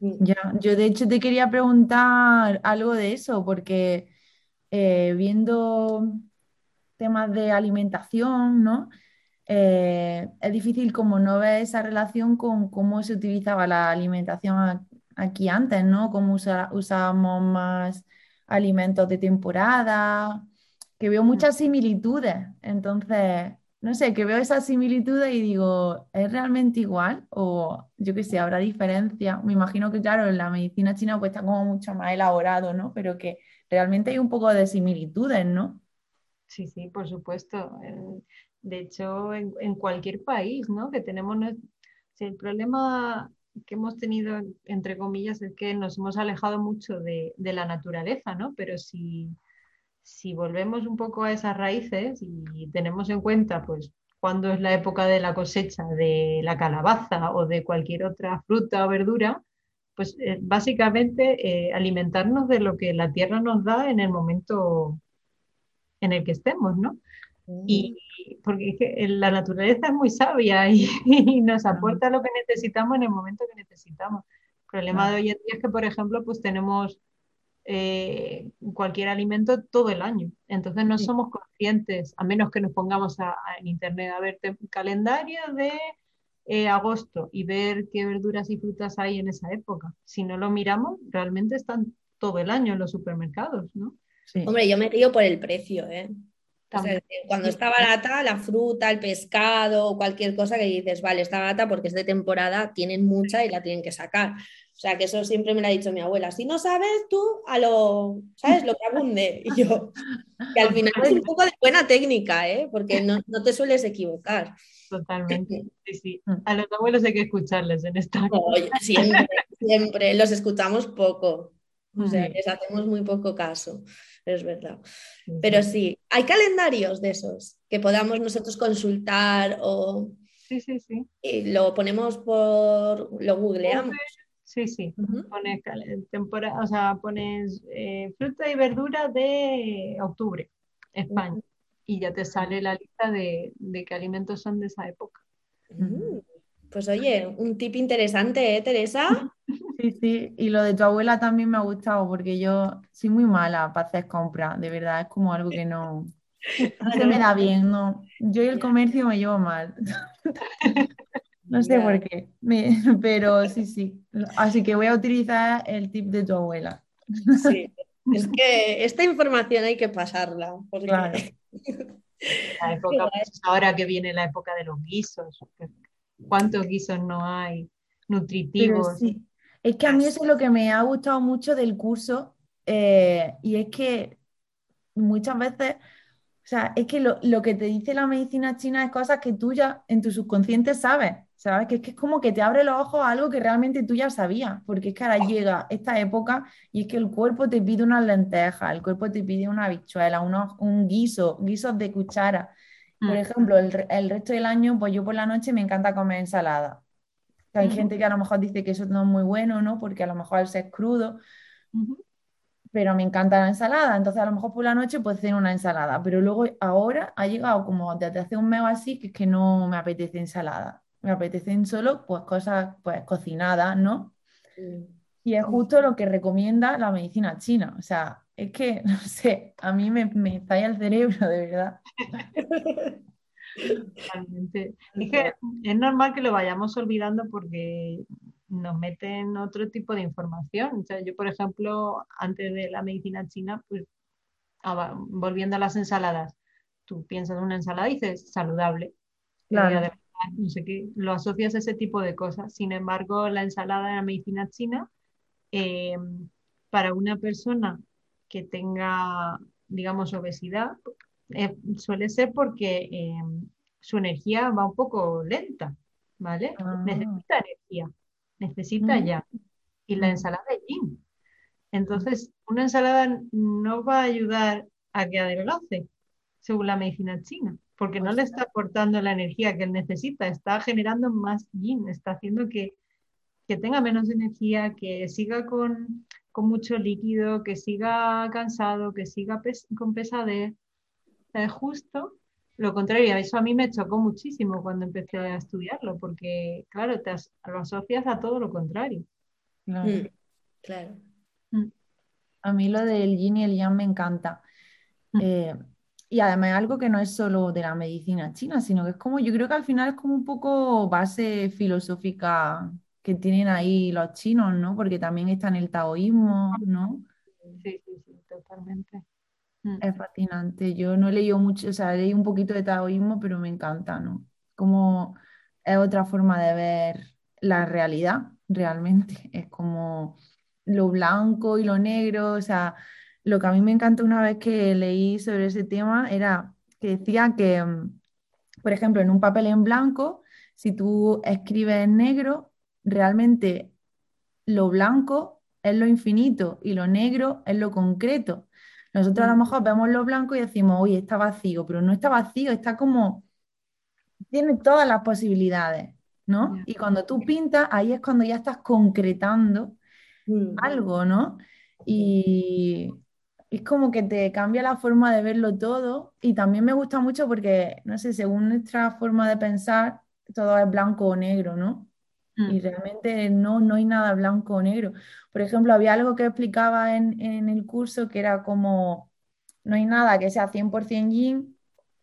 Ya, yo de hecho te quería preguntar algo de eso, porque eh, viendo temas de alimentación, ¿no? Eh, es difícil como no ver esa relación con cómo se utilizaba la alimentación aquí antes, ¿no? Cómo usábamos más alimentos de temporada, que veo muchas similitudes. Entonces, no sé, que veo esas similitudes y digo, ¿es realmente igual? O yo qué sé, habrá diferencia. Me imagino que, claro, en la medicina china pues está como mucho más elaborado, ¿no? Pero que realmente hay un poco de similitudes, ¿no? Sí, sí, por supuesto. De hecho, en, cualquier país, ¿no? Que tenemos... el problema que hemos tenido, entre comillas, es que nos hemos alejado mucho de, la naturaleza, ¿no? Pero si, si, volvemos un poco a esas raíces y tenemos en cuenta, pues, cuándo es la época de la cosecha de la calabaza o de cualquier otra fruta o verdura, pues eh, básicamente eh, alimentarnos de lo que la tierra nos da en el momento en el que estemos, ¿no? Y porque la naturaleza es muy sabia y, nos aporta lo que necesitamos en el momento que necesitamos. El problema de hoy en día es que, por ejemplo, pues tenemos eh, cualquier alimento todo el año. Entonces no somos conscientes, a menos que nos pongamos en internet a ver calendario de eh, agosto y ver qué verduras y frutas hay en esa época. Si no lo miramos, realmente están todo el año en los supermercados, ¿no? Hombre, yo me río por el precio, ¿eh? cuando está barata, la fruta, el pescado o cualquier cosa que dices, vale, está barata porque es de temporada, tienen mucha y la tienen que sacar. O sea, que eso siempre me lo ha dicho mi abuela. Si no sabes, tú a lo, ¿sabes? Lo que abunde. Y yo, que al final es un poco de buena técnica, ¿eh? Porque no, te sueles equivocar. Totalmente. Sí, sí. A los abuelos hay que escucharles en esta. siempre, siempre. Los escuchamos poco. O sea, les hacemos muy poco caso es verdad. Pero sí, hay calendarios de esos que podamos nosotros consultar o... Sí, sí, sí. Y lo ponemos por... lo googleamos. Sí, sí. Pones temporada, o sea, pones eh, fruta y verdura de octubre, España. Y ya te sale la lista de, qué alimentos son de esa época. Pues oye, un tip interesante, ¿eh, Teresa? Sí, sí, y lo de tu abuela también me ha gustado porque yo soy muy mala para hacer compras, de verdad, es como algo que no, se me da bien, no. Yo y el comercio me llevo mal. No sé por qué, pero sí, sí. Así que voy a utilizar el tip de tu abuela. Sí, Es que esta información hay que pasarla. Porque... Claro. La época, pues, ahora que viene la época de los guisos. ¿Cuántos guisos no hay? Nutritivos. sí, es que a mí eso es lo que me ha gustado mucho del curso eh, y es que muchas veces, o sea, es que lo, lo que te dice la medicina china es cosas que tú ya en tu subconsciente sabes, ¿sabes? Que es que es como que te abre los ojos a algo que realmente tú ya sabías, porque es que ahora llega esta época y es que el cuerpo te pide unas lentejas, el cuerpo te pide una habichuela, unos, un guiso, guisos de cuchara. Por Mm. ejemplo, el, el resto del año, pues yo por la noche me encanta comer ensalada. Hay gente que a lo mejor dice que eso no es muy bueno, ¿no? Porque a lo mejor al ser crudo, Ujú. pero me encanta la ensalada. Entonces a lo mejor por la noche pues hacer una ensalada. Pero luego ahora ha llegado como desde hace un mes o así que es que no me apetece ensalada. Me apetecen solo pues cosas pues cocinadas, ¿no? Y es justo lo que recomienda la medicina china. O sea, es que, no sé, a mí me, me estalla el cerebro, de verdad. Totalmente. Es que es normal que lo vayamos olvidando porque nos meten otro tipo de información. O sea, yo, por ejemplo, antes de la medicina china, pues volviendo a las ensaladas, tú piensas en una ensalada y dices saludable, Claro. No sé qué, lo asocias a ese tipo de cosas. Sin embargo, la ensalada de la medicina china, eh, para una persona que tenga, digamos, obesidad, eh, suele ser porque eh, su energía va un poco lenta, ¿vale? Ah. Necesita energía, necesita Mm. ya. Y la ensalada es yin. Entonces, una ensalada no va a ayudar a que adelgace, según la medicina china, porque no le está aportando la energía que él necesita, está generando más yin, está haciendo que, que tenga menos energía, que siga con, con mucho líquido, que siga cansado, que siga pes- con pesadez. Es justo lo contrario. Eso a mí me chocó muchísimo cuando empecé a estudiarlo, porque, claro, te as- lo asocias a todo lo contrario. Claro. Mm, Claro. A mí lo del yin y el yang me encanta. Mm. Eh, y además es algo que no es solo de la medicina china, sino que es como, yo creo que al final es como un poco base filosófica que tienen ahí los chinos, ¿no? Porque también está en el taoísmo, ¿no? Sí, sí, sí, totalmente. Mm. Es fascinante. Yo no he leído mucho, o sea, leí un poquito de taoísmo, pero me encanta, ¿no? Como es otra forma de ver la realidad, realmente. Es como lo blanco y lo negro, o sea, lo que a mí me encantó una vez que leí sobre ese tema era que decía que, mm, por ejemplo, en un papel en blanco, si tú escribes en negro, realmente lo blanco es lo infinito y lo negro es lo concreto. Nosotros a lo Mm. mejor vemos lo blanco y decimos, oye, está vacío, pero no está vacío, está como, tiene todas las posibilidades, ¿no? Y cuando tú pintas, ahí es cuando ya estás concretando Mm. algo, ¿no? Y es como que te cambia la forma de verlo todo y también me gusta mucho porque, no sé, según nuestra forma de pensar, todo es blanco o negro, ¿no? Y Mm. realmente no, no hay nada blanco o negro. Por ejemplo, había algo que explicaba en, en el curso que era como, no hay nada que sea 100% yin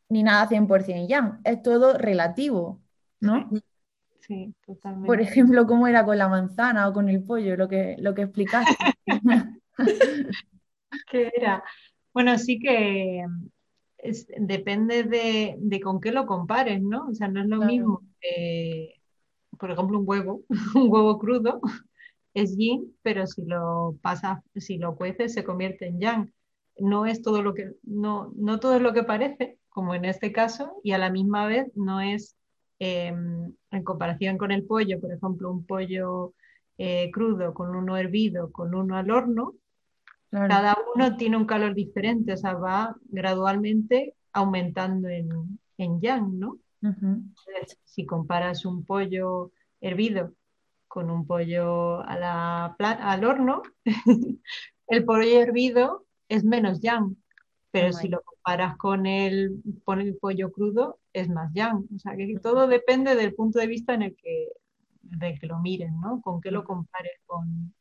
ni nada 100% yang, es todo relativo, ¿no? Sí, Por totalmente. ejemplo, cómo era con la manzana o con el pollo, lo que, lo que explicaste. ¿Qué era? Bueno, sí que es- depende de, de con qué lo compares, ¿no? O sea, no es lo Claro. mismo, eh, por ejemplo, un huevo, un huevo crudo es yin, pero si lo pasas, si lo cueces, se convierte en yang. No es todo lo que, no, no todo es lo que parece, como en este caso, y a la misma vez no es eh, en comparación con el pollo, por ejemplo, un pollo eh, crudo con uno hervido, con uno al horno, Claro, cada uno tiene un calor diferente, o sea, va gradualmente aumentando en, en yang, ¿no? si comparas un pollo hervido con un pollo a la al horno, el pollo hervido es menos yang, pero Oh si lo comparas con el, con el pollo crudo, es más yang. O sea, que todo depende del punto de vista en el que, de que lo miren, ¿no? Con qué lo compares con...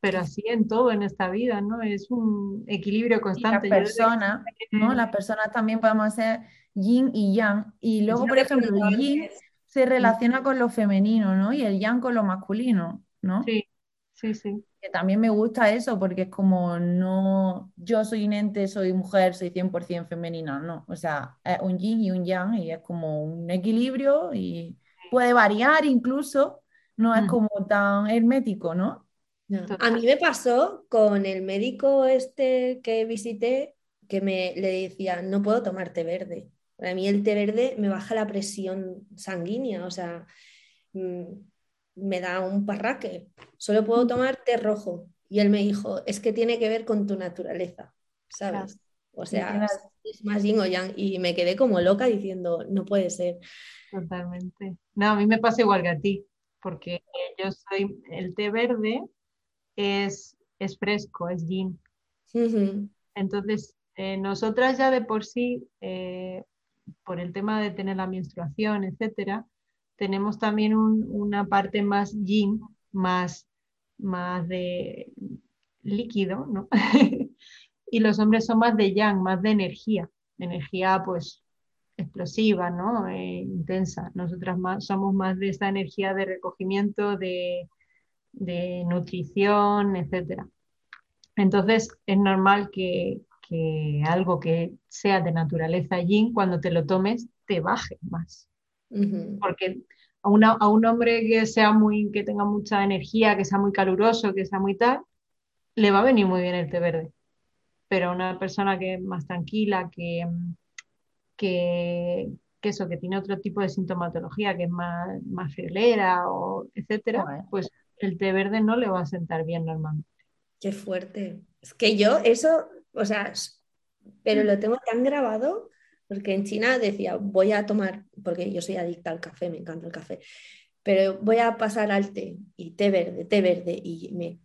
Pero así en todo en esta vida, ¿no? Es un equilibrio Y constante. Desde que- personas, ¿no? Las personas también podemos ser yin y yang. Y luego, Yo por ejemplo, el yin se relaciona con lo femenino, ¿no? Y el yang con lo masculino, ¿no? Sí, sí, sí. Que también me gusta eso porque es como no, yo soy un ente, soy mujer, soy 100% femenina, no. O sea, es un yin y un yang y es como un equilibrio y puede variar incluso, no es Mm. como tan hermético, ¿no? No. A mí me pasó con el médico este que visité que me le decía, no puedo tomar té verde. Para mí el té verde me baja la presión sanguínea, o sea, mm, me da un parraque. Solo puedo tomar té rojo. Y él me dijo, es que tiene que ver con tu naturaleza, ¿sabes? O sea, es más yin o yang. Y me quedé como loca diciendo, no puede ser. Totalmente. No, a mí me pasa igual que a ti, porque yo soy, el té verde es, es fresco, es yin. Entonces, eh, nosotras ya de por sí, eh, por el tema de tener la menstruación, etcétera, tenemos también un- una parte más yin, más, más de líquido, ¿no? Y los hombres son más de yang, más de energía, energía pues explosiva, ¿no? Eh, intensa. Nosotras más, somos más de esta energía de recogimiento, de, de nutrición, etcétera. Entonces es normal que, que algo que sea de naturaleza yin, cuando te lo tomes, te baje más. Porque a, una- a un hombre que sea muy, que tenga mucha energía, que sea muy caluroso, que sea muy tal, le va a venir muy bien el té verde. Pero a una persona que es más tranquila, que, que, que eso, que tiene otro tipo de sintomatología, que es más, más friolera o etcétera, pues el té verde no le va a sentar bien normalmente. Qué fuerte. Es que yo eso, o sea, pero lo tengo tan grabado porque en China decía, voy a tomar, porque yo soy adicta al café, me encanta el café, pero voy a pasar al té y té verde, té verde y me,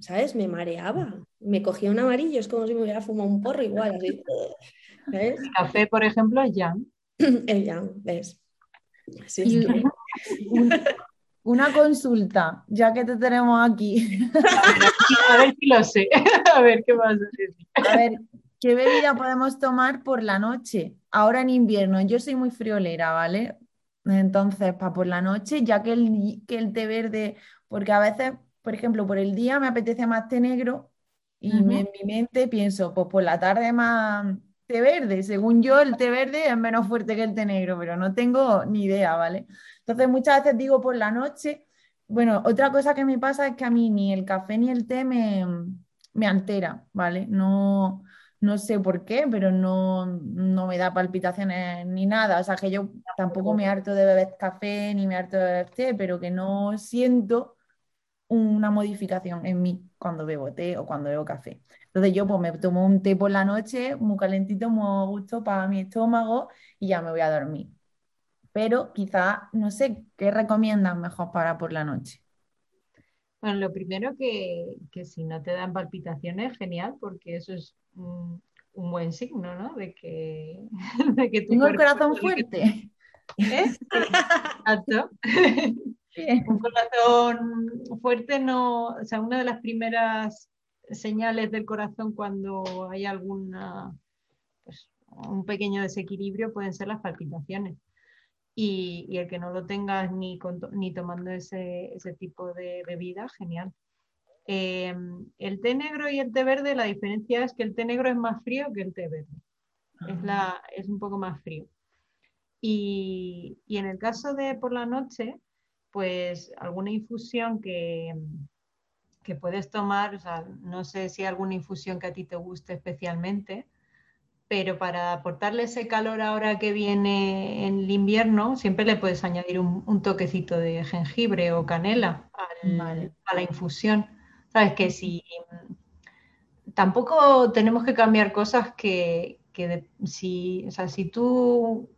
¿sabes? Me mareaba, me cogía un amarillo, es como si me hubiera fumado un porro igual, así, ¿sabes? El café, por ejemplo, es yang. El yang, ¿ves? Así es Y que- un- una consulta, ya que te tenemos aquí. A ver si lo sé. A ver qué vas a decir. A ver, ¿qué bebida podemos tomar por la noche? Ahora en invierno, yo soy muy friolera, ¿vale? Entonces, para por la noche, ya que el, que el té verde, porque a veces, por ejemplo, por el día me apetece más té negro y me- en mi mente pienso, pues por la tarde más té verde. Según yo, el té verde es menos fuerte que el té negro, pero no tengo ni idea, ¿vale? Entonces, muchas veces digo por la noche. Bueno, otra cosa que me pasa es que a mí ni el café ni el té me, me altera, ¿vale? No, no sé por qué, pero no, no me da palpitaciones ni nada. O sea, que yo tampoco me harto de beber café ni me harto de beber té, pero que no siento una modificación en mí cuando bebo té o cuando bebo café. Entonces yo pues me tomo un té por la noche, muy calentito, muy a gusto para mi estómago y ya me voy a dormir. Pero quizá, no sé, ¿qué recomiendan mejor para por la noche? Bueno, lo primero que, que si no te dan palpitaciones, genial, porque eso es un, un buen signo, ¿no? De que, de que tu Tengo el corazón fuerte. ¿Eh? Exacto. Un corazón fuerte no, o sea, una de las primeras señales del corazón cuando hay alguna, pues, un pequeño desequilibrio pueden ser las palpitaciones. Y, y el que no lo tengas ni, con ni tomando ese, ese tipo de bebida, genial. Eh, el té negro y el té verde, la diferencia es que el té negro es más frío que el té verde. Es, la, es un poco más frío. Y, y en el caso de por la noche, pues alguna infusión que, que puedes tomar, o sea, no sé si hay alguna infusión que a ti te guste especialmente, pero para aportarle ese calor ahora que viene en el invierno, siempre le puedes añadir un, un toquecito de jengibre o canela al- Vale. a la infusión. Sabes que si tampoco tenemos que cambiar cosas que, que de- si, o sea, si tú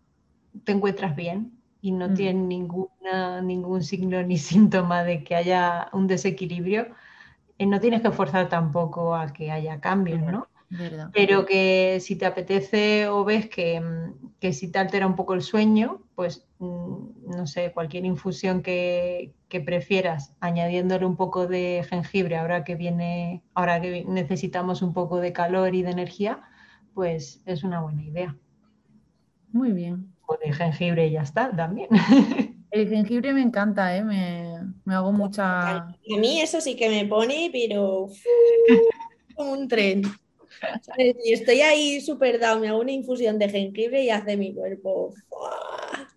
te encuentras bien y no Mm. tienes ninguna, ningún signo ni síntoma de que haya un desequilibrio, eh, no tienes que forzar tampoco a que haya cambios, ¿no? ¿Verdad? Pero que si te apetece o ves que, mm, que si te altera un poco el sueño, pues mm, no sé, cualquier infusión que, que prefieras, añadiéndole un poco de jengibre ahora que viene, ahora que necesitamos un poco de calor y de energía, pues es una buena idea. Muy bien. O de jengibre y ya está también. El jengibre me encanta, ¿eh? Me, me hago mucha... A mí eso sí que me pone, pero como un tren. Y estoy ahí súper down, me hago una infusión de jengibre y hace mi cuerpo. ¡fua!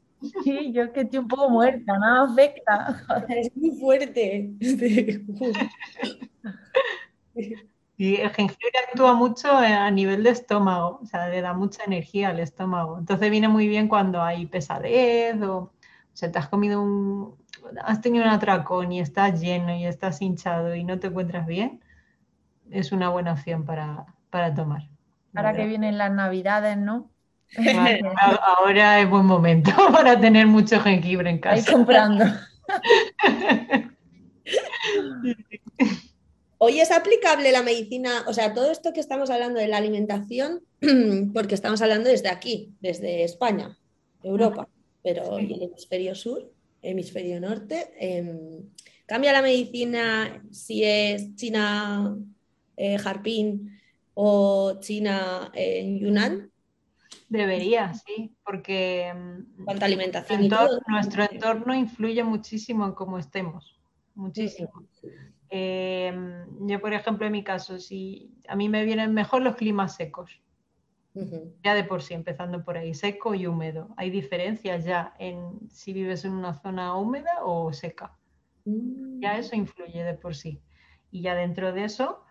Sí, yo es que estoy un poco muerta, nada afecta. Es muy fuerte. Y el jengibre actúa mucho a nivel de estómago, o sea, le da mucha energía al estómago. Entonces viene muy bien cuando hay pesadez o, o sea, te has comido un, has tenido un atracón y estás lleno y estás hinchado y no te encuentras bien, es una buena opción para, para tomar. Ahora que vienen las navidades, ¿no? Ahora es buen momento para tener mucho jengibre en Ahí casa. comprando. Hoy es aplicable la medicina, o sea, todo esto que estamos hablando de la alimentación, porque estamos hablando desde aquí, desde España, Europa, pero Sí. el hemisferio sur, hemisferio norte, em, cambia la medicina si es China eh, Harpin o China eh, Yunnan, Debería, sí, porque mm, cuánta alimentación y entor- todo. nuestro entorno influye muchísimo en cómo estemos, muchísimo. Eh, yo, por ejemplo, en mi caso, si a mí me vienen mejor los climas secos, ya de por sí, empezando por ahí, seco y húmedo. Hay diferencias ya en si vives en una zona húmeda o seca. Mm. Ya eso influye de por sí. Y ya dentro de eso,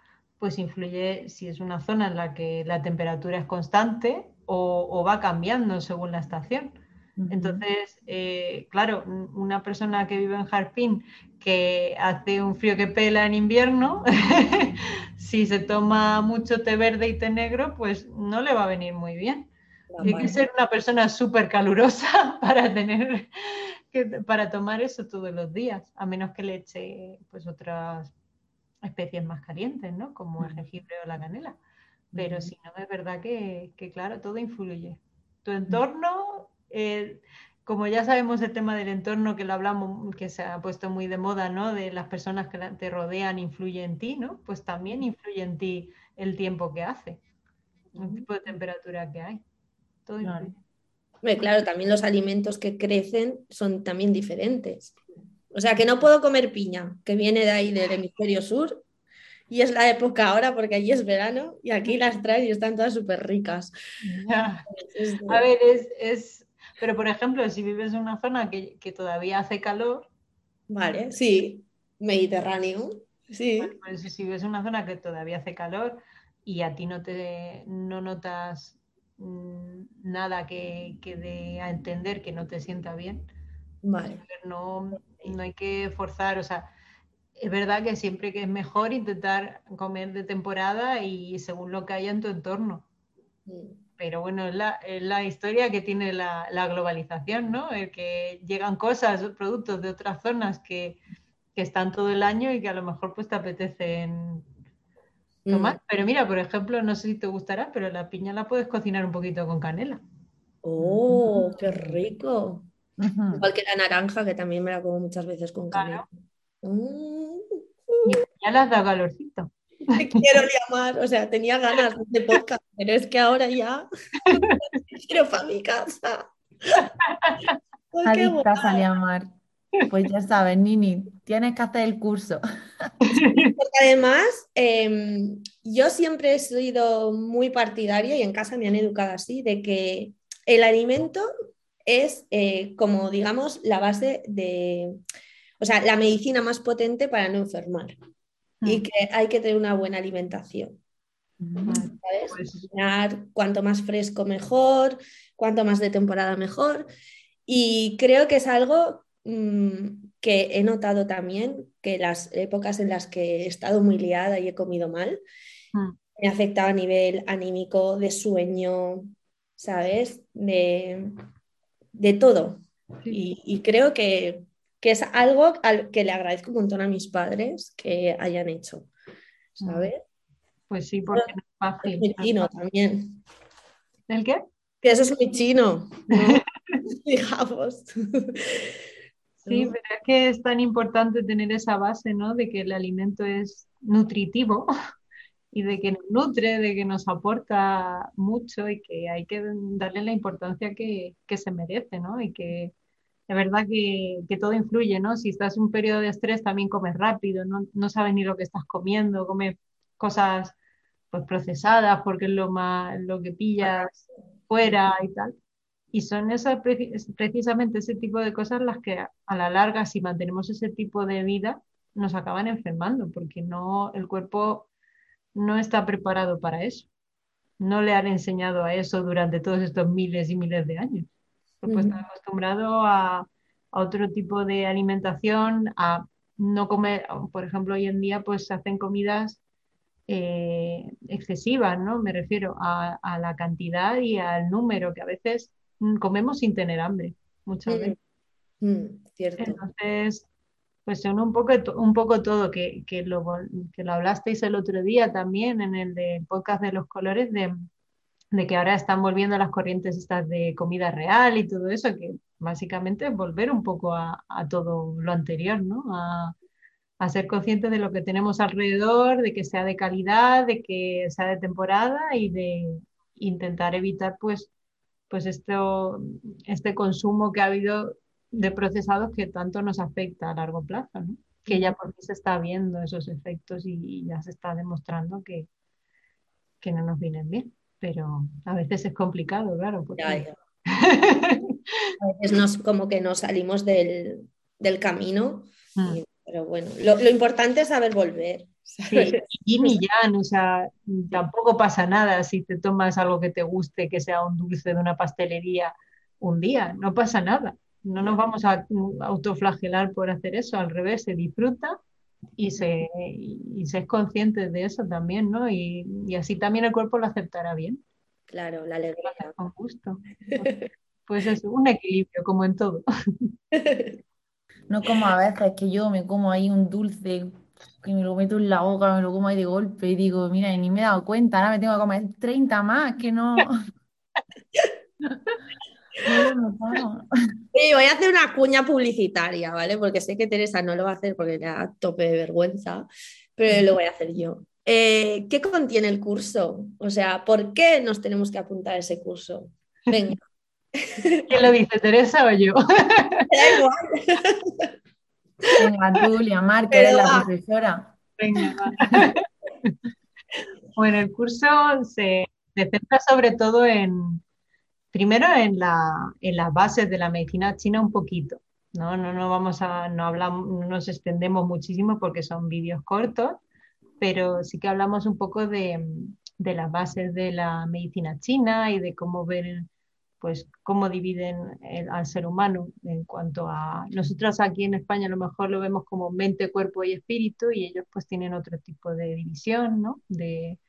pues influye si es una zona en la que la temperatura es constante o, o va cambiando según la estación. Entonces, eh, claro, un- una persona que vive en Jarpín que hace un frío que pela en invierno, si se toma mucho té verde y té negro, pues no le va a venir muy bien. La Hay que ser una persona súper calurosa para tener que, para tomar eso todos los días, a menos que le eche pues otras especies más calientes, ¿no? Como el jengibre o la canela. Pero si no, es verdad que, que, claro, todo influye. Tu entorno, eh, como ya sabemos el tema del entorno, que lo hablamos, que se ha puesto muy de moda, ¿no? De las personas que te rodean influye en ti, ¿no? Pues también influye en ti el tiempo que hace, el tipo de temperatura que hay. Todo Claro. influye. Hombre, claro, también los alimentos que crecen son también diferentes. O sea, que no puedo comer piña, que viene de ahí del hemisferio sur, y es la época ahora porque allí es verano y aquí las traen y están todas súper ricas. Ya. A ver, es, es, pero por ejemplo, si vives en una zona que, que todavía hace calor, Vale, sí, Mediterráneo, sí. pues si vives en una zona que todavía hace calor y a ti no te no notas mm, nada que, que dé a entender que no te sienta bien, Vale. no, no hay que forzar, o sea, es verdad que siempre que es mejor intentar comer de temporada y según lo que haya en tu entorno. Pero bueno, es la, es la historia que tiene la, la globalización, ¿no? El que llegan cosas, productos de otras zonas que, que están todo el año y que a lo mejor pues te apetecen tomar. Mm. Pero mira, por ejemplo, no sé si te gustará, pero la piña la puedes cocinar un poquito con canela. Oh, qué rico. Igual que la naranja, que también me la como muchas veces con Claro. Mm. Ya le has dado calorcito. Te quiero llamar, o sea, tenía ganas de podcast, pero es que ahora ya quiero para mi casa. Adictas a llamar. Pues ya sabes, Nini, tienes que hacer el curso. Porque además, em, yo siempre he sido muy partidaria y en casa me han educado así, de que el alimento es eh, como, digamos, la base de, o sea, la medicina más potente para no enfermar y Mm. que hay que tener una buena alimentación. ¿sabes? Pues- cuanto más fresco mejor, cuanto más de temporada mejor. Y creo que es algo mm, que he notado también, que las épocas en las que he estado muy liada y he comido mal, Mm. me afectaba a nivel anímico, de sueño, ¿sabes? De, de todo. Sí. Y, y creo que, que es algo al que le agradezco un montón a mis padres que hayan hecho, ¿sabes? Pues sí, porque no es Es fácil. muy chino también. ¿El qué? Que eso es muy chino, ¿no? Digamos. Sí, pero es que es tan importante tener esa base, ¿no? De que el alimento es nutritivo y de que nos nutre, de que nos aporta mucho y que hay que darle la importancia que, que se merece, ¿no? Y que es verdad que, que, todo influye, ¿no? Si estás en un periodo de estrés también comes rápido, no, no sabes ni lo que estás comiendo, comes cosas pues procesadas porque es lo más lo que pillas fuera y tal. Y son esas precisamente ese tipo de cosas las que a la larga, si mantenemos ese tipo de vida, nos acaban enfermando, porque no, el cuerpo no está preparado para eso. No le han enseñado a eso durante todos estos miles y miles de años. Cuerpo está acostumbrado a, a, otro tipo de alimentación, a no comer, por ejemplo, hoy en día pues se hacen comidas eh, excesivas, ¿no? Me refiero a, a, la cantidad y al número, que a veces comemos sin tener hambre, muchas mm. veces. Mm, cierto. Entonces, pues son un poco, un poco todo, que, que, lo, que lo hablasteis el otro día también en el de podcast de los colores, de, de que ahora están volviendo las corrientes estas de comida real y todo eso, que básicamente es volver un poco a, a todo lo anterior, ¿no? A, a, ser conscientes de lo que tenemos alrededor, de que sea de calidad, de que sea de temporada y de intentar evitar pues pues esto, este consumo que ha habido de procesados que tanto nos afecta a largo plazo, ¿no? que ya por fin se está viendo esos efectos y, ya se está demostrando que, que, no nos vienen bien. Pero a veces es complicado, claro. Porque... a veces nos, como que nos salimos del, del camino, mm. pero bueno, lo, lo, importante es saber volver. y ya, o sea, tampoco pasa nada si te tomas algo que te guste, que sea un dulce de una pastelería un día, no pasa nada. No nos vamos a autoflagelar por hacer eso, al revés, se disfruta y se, y se es consciente de eso también, ¿no? Y, y, así también el cuerpo lo aceptará bien. Claro, la alegría. Con gusto. Pues es un equilibrio, como en todo. No como a veces que yo me como ahí un dulce que me lo meto en la boca, me lo como ahí de golpe y digo, mira, ni me he dado cuenta, ahora me tengo que comer 30 más, que no. Sí, voy a hacer una cuña publicitaria, ¿vale? Porque sé que Teresa no lo va a hacer porque le da tope de vergüenza, pero lo voy a hacer yo. Eh, ¿Qué contiene el curso? O sea, ¿por qué nos tenemos que apuntar a ese curso? Venga. ¿Quién lo dice, Teresa o yo? Da igual. Venga, Julia, Mar, que eres la profesora. Venga, Bueno, el curso se, centra sobre todo en, primero en, la, en las bases de la medicina china un poquito. No, no, no vamos a, no hablamos, no nos extendemos muchísimo porque son vídeos cortos, pero sí que hablamos un poco de, de las bases de la medicina china y de cómo ver pues cómo dividen al ser humano en cuanto a nosotros aquí en España a lo mejor lo vemos como mente, cuerpo y espíritu y ellos pues tienen otro tipo de división, ¿no? De,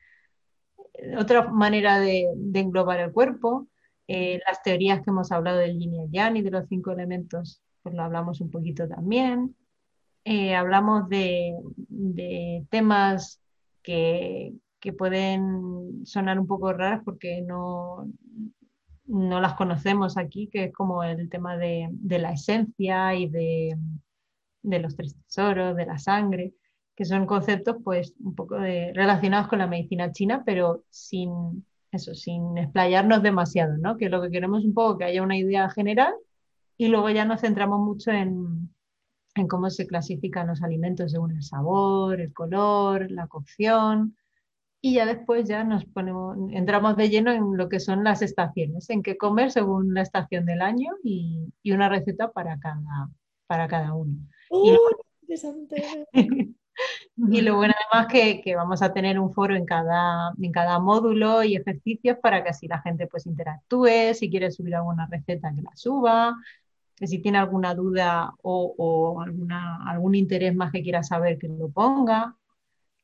otra manera de, englobar el cuerpo. Eh, las teorías que hemos hablado del yin y yang y de los cinco elementos, pues lo hablamos un poquito también. Eh, hablamos de, de temas que, que pueden sonar un poco raras porque no, no las conocemos aquí, que es como el tema de, la esencia y de, los tres tesoros, de la sangre, que son conceptos pues un poco relacionados con la medicina china, pero sin eso, sin explayarnos demasiado, ¿no? Que lo que queremos es un poco que haya una idea general y luego ya nos centramos mucho en, en cómo se clasifican los alimentos según el sabor, el color, la cocción, y ya después ya nos ponemos, entramos de lleno en lo que son las estaciones, en qué comer según la estación del año y, y una receta para cada, para cada uno. y, lo, interesante. y lo bueno además que, que, vamos a tener un foro en cada, en cada módulo y ejercicios para que así la gente pues interactúe, si quiere subir alguna receta que la suba, que si tiene alguna duda o, o alguna, algún interés más que quiera saber que lo ponga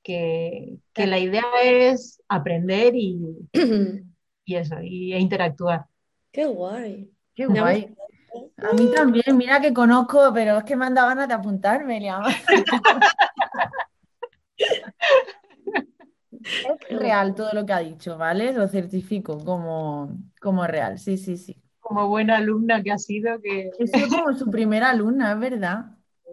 que, que la idea es aprender y, y eso, y, e interactuar. Qué guay. Qué guay. A mí también, mira que conozco, pero es que me han dado ganas de apuntarme, Es real todo lo que ha dicho, ¿vale? Lo certifico como, como real, sí, sí, sí. Como buena alumna que ha sido, que... He sido como su primera alumna, es verdad.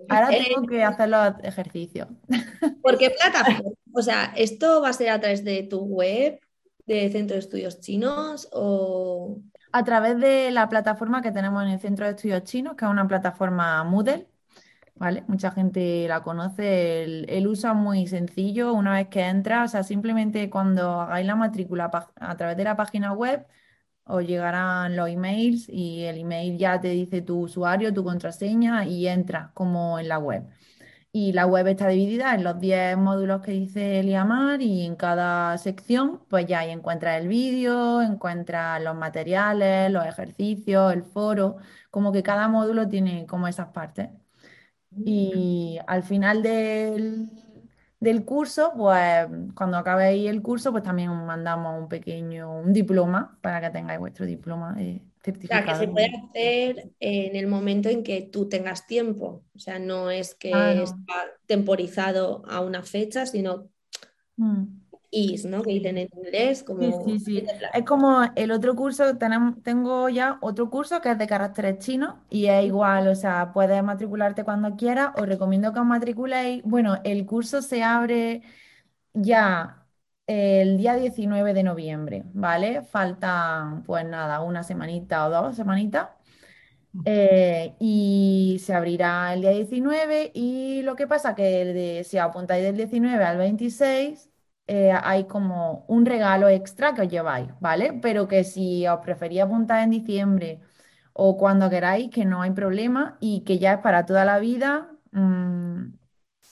Ahora tengo que hacer los ejercicios. ¿Por qué plataforma? O sea, ¿esto va a ser a través de tu web, de Centro de Estudios Chinos o...? A través de la plataforma que tenemos en el Centro de Estudios Chinos, que es una plataforma Moodle, ¿vale? Mucha gente la conoce, el, el uso es muy sencillo, una vez que entras, o sea, simplemente cuando hagáis la matrícula a través de la página web, os llegarán los emails y el email ya te dice tu usuario, tu contraseña y entras como en la web. Y la web está dividida en los 10 módulos que dice Liamar y en cada sección pues ya ahí encuentras el vídeo, encuentras los materiales, los ejercicios, el foro, como que cada módulo tiene como esas partes. Y al final del, del curso, pues cuando acabéis el curso, pues también os mandamos un pequeño, un diploma para que tengáis vuestro diploma de O sea, que certificado. se puede hacer en el momento en que tú tengas tiempo. O sea, no es que está temporizado a una fecha, sino Mm. Is, ¿no? Que dicen en inglés, Sí, como... sí, sí. Es como el otro curso, tenemos, tengo ya otro curso que es de caracteres chinos y es igual, o sea, puedes matricularte cuando quieras. Os recomiendo que os matriculéis. Bueno, el curso se abre ya el día 19 de noviembre, ¿vale? Faltan, pues nada, una semanita o dos semanitas. Eh, y se abrirá el día 19 y lo que pasa que el de- si apuntáis del 19 al 26 eh, hay como un regalo extra que os lleváis, ¿vale? Pero que si os preferís apuntar en diciembre o cuando queráis, que no hay problema y que ya es para toda la vida, mm,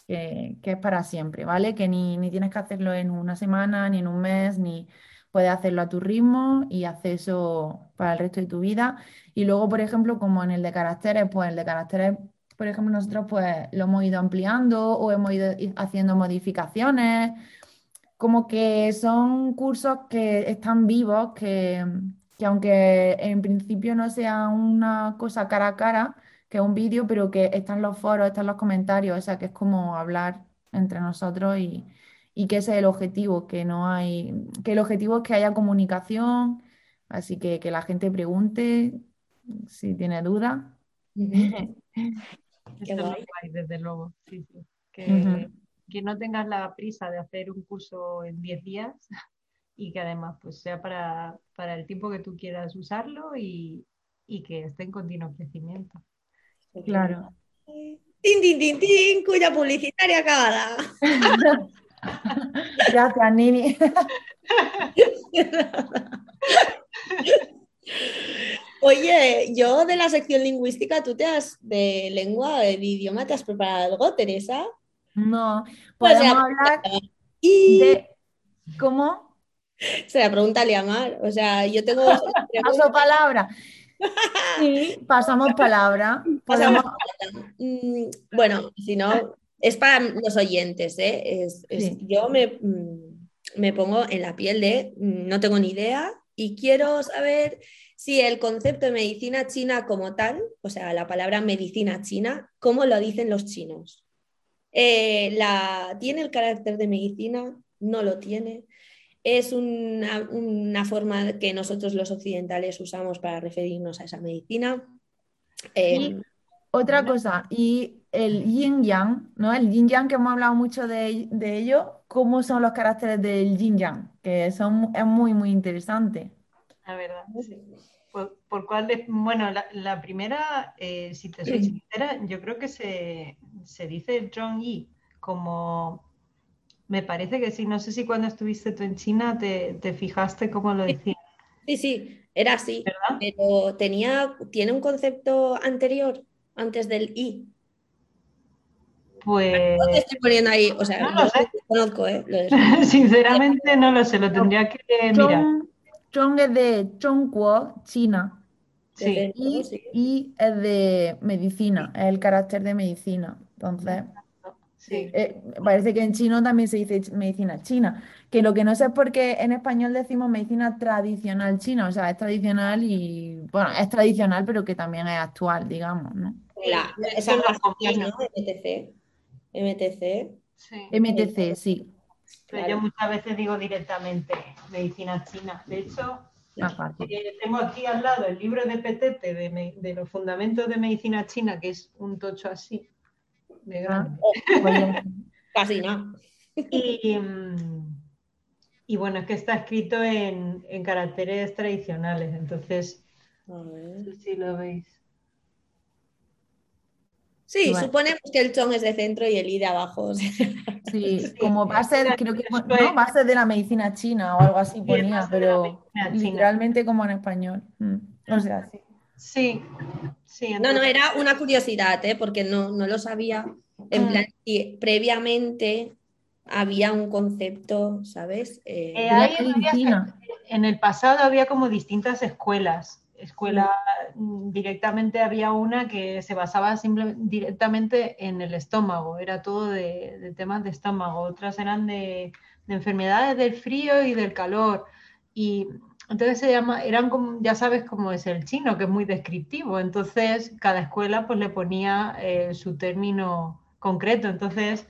que, que es para siempre, ¿vale? Que ni, ni tienes que hacerlo en una semana, ni en un mes, ni puedes hacerlo a tu ritmo y hacer eso para el resto de tu vida. Y luego, por ejemplo, como en el de caracteres, pues el de caracteres, por ejemplo, nosotros pues lo hemos ido ampliando o hemos ido haciendo modificaciones, como que son cursos que están vivos, que, que aunque en principio no sea una cosa cara a cara, que es un vídeo, pero que están los foros, están los comentarios, o sea, que es como hablar entre nosotros y, y que ese es el objetivo, que no hay, que el objetivo es que haya comunicación, así que que la gente pregunte si tiene dudas. Lo guay. desde luego. Sí, sí. Que. Que no tengas la prisa de hacer un curso en 10 días y que además pues sea para, para el tiempo que tú quieras usarlo y, y que esté en continuo crecimiento. Claro. Tin, tin, tin, tin, cuya publicitaria acabada. Gracias, Nini. Oye, yo de la sección lingüística, tú te has, de lengua, de idioma, ¿te has preparado algo, Teresa? No, Pues podemos ya- hablar Y de cómo se la pregunta a Liamar. O sea, yo tengo paso palabra. Sí, pasamos palabra. Pasamos Podemos- Mm, Bueno, si no, es para los oyentes, ¿eh? Es- es- Sí. yo me, mm, me pongo en la piel de mm, no tengo ni idea y quiero saber si el concepto de medicina china como tal, o sea, la palabra medicina china, ¿cómo lo dicen los chinos? Eh, la, ¿tiene el carácter de medicina? ¿No lo tiene? Es una, una forma que nosotros los occidentales usamos para referirnos a esa medicina. Eh, Y otra cosa, y el yin yang, ¿no? El yin yang que hemos hablado mucho de, de ello, ¿cómo son los caracteres del yin yang? Que son, es muy, muy interesante. La verdad, sí. ¿Por, por cuál de- Bueno, la, la primera, eh, si te soy sincera, yo creo que se, se dice Zhongyi, como me parece que sí. No sé si cuando estuviste tú en China te, te fijaste cómo lo decían, Sí, sí, era así, ¿verdad? pero tenía, tiene un concepto anterior, antes del I. Pues No te estoy poniendo ahí, o sea, No lo sé. conozco, ¿eh? Lo sinceramente no lo sé, lo tendría que mirar. Zhong es de Zhongguo, China, Sí, y, luego, sí. y es de medicina, es el carácter de medicina. Entonces, sí. eh, parece que en chino también se dice medicina china, que lo que no sé es por qué en español decimos medicina tradicional china, o sea, es tradicional y, bueno, es tradicional, pero que también es actual, digamos, ¿no? La- esa lo raza, combina. ¿no? MTC. MTC. sí. MTC, sí, Pero Claro. yo muchas veces digo directamente medicina china. De hecho, eh, tengo aquí al lado el libro de Petete de, me- de los fundamentos de medicina china, que es un tocho así, de grande. Pues ya- Casi nada. Y, y bueno, es que está escrito en, en caracteres tradicionales, entonces. No sé si lo veis. Sí, suponemos que el chong es de centro y el i de abajo. o sea, Sí, como base, creo que ¿no? base de la medicina china o algo así ponía, pero china. literalmente como en español. Mm, O sea, sí. Sí, sí. No, no, era una curiosidad, ¿eh? porque no, no lo sabía. En Mm. plan, si previamente había un concepto, ¿sabes? Eh, Eh, en el pasado había como distintas escuelas. Escuela mm, directamente había una que se basaba simple- directamente en el estómago, era todo de, temas de estómago. Otras eran de, de enfermedades del frío y del calor. Y entonces se llama, eran ya sabes cómo es el chino, que es muy descriptivo. Entonces cada escuela pues le ponía eh, su término concreto. Entonces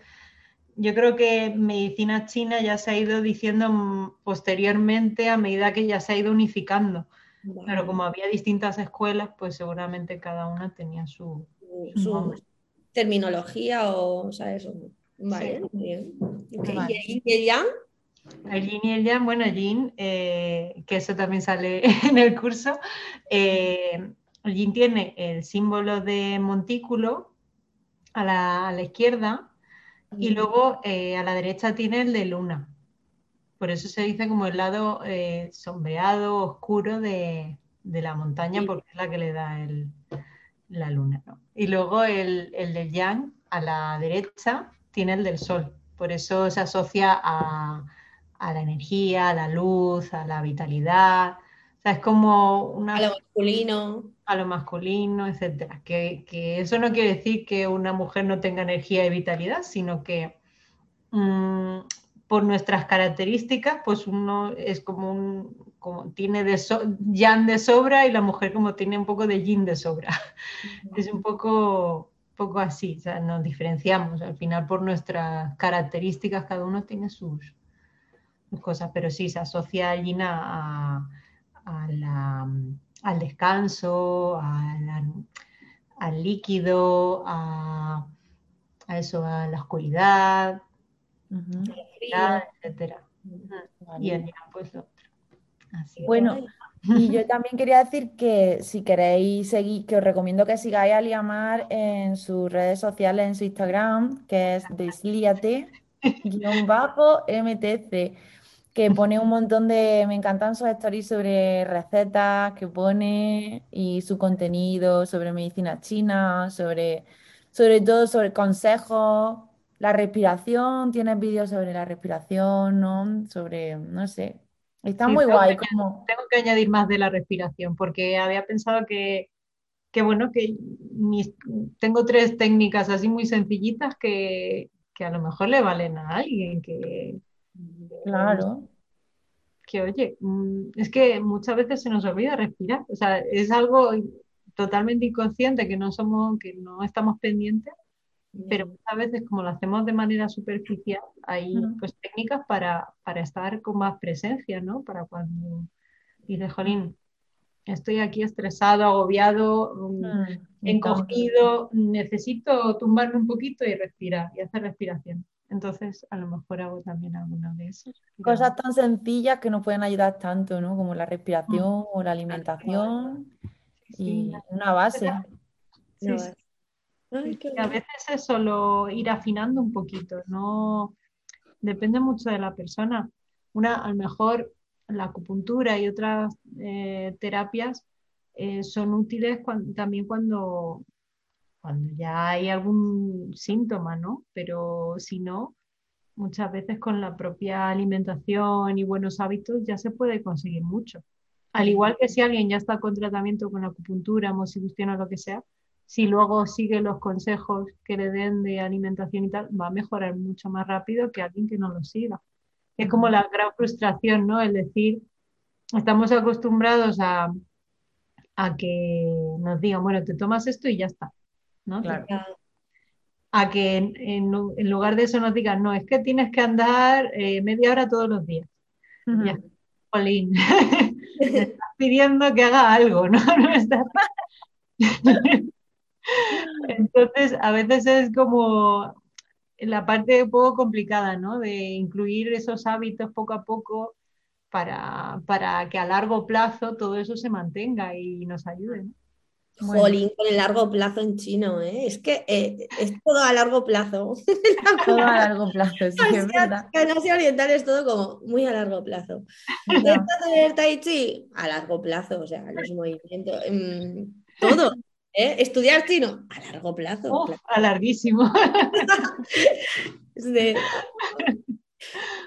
yo creo que medicina china ya se ha ido diciendo mm, posteriormente a medida que ya se ha ido unificando. Pero como había distintas escuelas, pues seguramente cada una tenía su... su, su Vamos. terminología o, o sea, eso. Vale, Sí. bien. Ok, Vale. ¿Y y el yang? El yin y el yang, bueno, yin, eh, que eso también sale en el curso, eh, el yin tiene el símbolo de montículo a la, a la izquierda y luego eh, a la derecha tiene el de luna. Por eso se dice como el lado eh, sombreado, oscuro de, de la montaña, Sí. porque es la que le da el- la luna. ¿no? Y luego el, el del yang a la derecha tiene el del sol. Por eso se asocia a, a la energía, a la luz, a la vitalidad. O sea, es como una A lo masculino. a lo masculino, etcétera. Que, que eso no quiere decir que una mujer no tenga energía y vitalidad, sino que mm, por nuestras características, pues uno es como un, como tiene de so- yang de sobra y la mujer como tiene un poco de yin de sobra. Es un poco, poco así, o sea, nos diferenciamos. Al final por nuestras características cada uno tiene sus, sus cosas, pero sí se asocia el yin a, a- a la- al descanso, a la- al líquido, a, a eso, a la oscuridad, etcétera. vale. Y el pues lo otro. Así es. Bueno, y yo también quería decir que si queréis seguir, que os recomiendo que sigáis a Liamar en sus redes sociales, en su Instagram, que es deslíate-mtc, que pone un montón de, me encantan sus stories sobre recetas que pone y su contenido sobre medicina china, sobre, sobre todo sobre consejos, la respiración, tienes vídeos sobre la respiración, ¿no? Sobre, no sé, está Sí, muy tengo guay, que como... tengo que añadir más de la respiración, porque había pensado que, que bueno, que mis- tengo tres técnicas así muy sencillitas que, que a lo mejor le valen a alguien, que, Claro, que oye, mm, es que muchas veces se nos olvida respirar, o sea, es algo totalmente inconsciente que no somos, que no estamos pendientes, pero muchas veces como lo hacemos de manera superficial, hay pues técnicas para, para estar con más presencia, ¿no? Para cuando dices, jolín, estoy aquí estresado, agobiado, mm, Mm, encogido, necesito tumbarme un poquito y respirar y hacer respiración. Entonces, a lo mejor hago también alguna de esas. Cosas tan sencillas que nos pueden ayudar tanto, ¿no? Como la respiración o la alimentación sí, y una base. No, sí. Ay, qué a veces es solo ir afinando un poquito, no depende mucho de la persona. Una, a lo mejor la acupuntura y otras eh, terapias eh, son útiles cuan- también cuando, cuando ya hay algún síntoma, ¿no? Pero si no, muchas veces con la propia alimentación y buenos hábitos ya se puede conseguir mucho. Al igual que si alguien ya está con tratamiento con acupuntura, mosibustión o lo que sea, si luego sigue los consejos que le den de alimentación y tal, va a mejorar mucho más rápido que alguien que no lo siga. Es como la gran frustración, ¿no? El decir, estamos acostumbrados a, a que nos digan, bueno, te tomas esto y ya está, ¿no? Claro. A que en, en lu- en lugar de eso nos digan, no, es que tienes que andar eh, media hora todos los días. Ya. Me estás pidiendo que haga algo, ¿no? No estás- Entonces, a veces es como la parte un poco complicada, ¿no? De incluir esos hábitos poco a poco, para, para que a largo plazo todo eso se mantenga y nos ayude. ¿no? Bueno. Jolín, con el largo plazo en chino, ¿eh? Es que eh, es todo a largo plazo. Todo a largo plazo, sí, es verdad. En Asia Oriental es todo como muy a largo plazo. No. Esto del Tai Chi, a largo plazo, o sea, los movimientos, mm, todo. ¿Eh? Estudiar chino, a largo plazo. Uf, a larguísimo. De-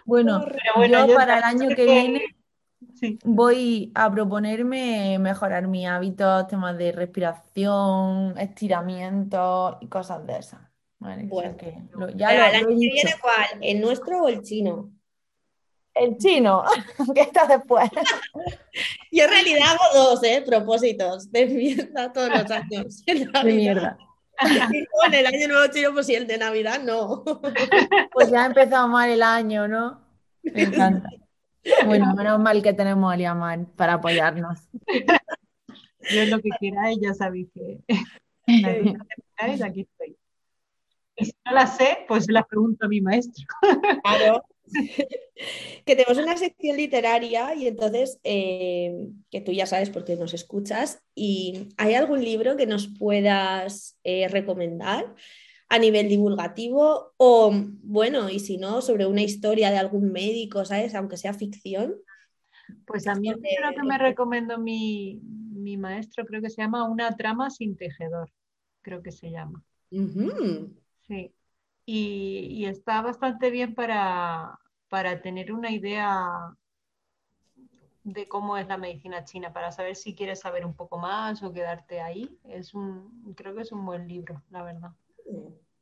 Bueno, bueno, yo yo para el año que viene Sí. voy a proponerme mejorar mis hábitos, temas de respiración, estiramiento y cosas de esas. ¿vale? O sea Bueno. que lo- ya Pero lo, el año que viene, ¿cuál? ¿El nuestro o el chino? El chino, que está después. Yo en realidad hago dos, ¿eh? Propósitos de mierda todos los años. De mierda. Y con el año nuevo chino, pues sí, el de Navidad no. Pues ya ha empezado mal el año, ¿no? Me encanta. Bueno, menos mal que tenemos a Liamar para apoyarnos. Yo lo que queráis, ya sabéis que aquí estoy. Y si no la sé, pues se la pregunto a mi maestro. Claro. Que tenemos una sección literaria y entonces, eh, que tú ya sabes porque nos escuchas, y ¿hay algún libro que nos puedas eh, recomendar a nivel divulgativo? O, bueno, y si no, sobre una historia de algún médico, ¿sabes? Aunque sea ficción. Pues a mí el libro que me recomendó mi, mi maestro, creo que se llama Una trama sin tejedor, creo que se llama. Sí. Y, y está bastante bien para, para tener una idea de cómo es la medicina china, para saber si quieres saber un poco más o quedarte ahí. Es un, creo que es un buen libro, la verdad.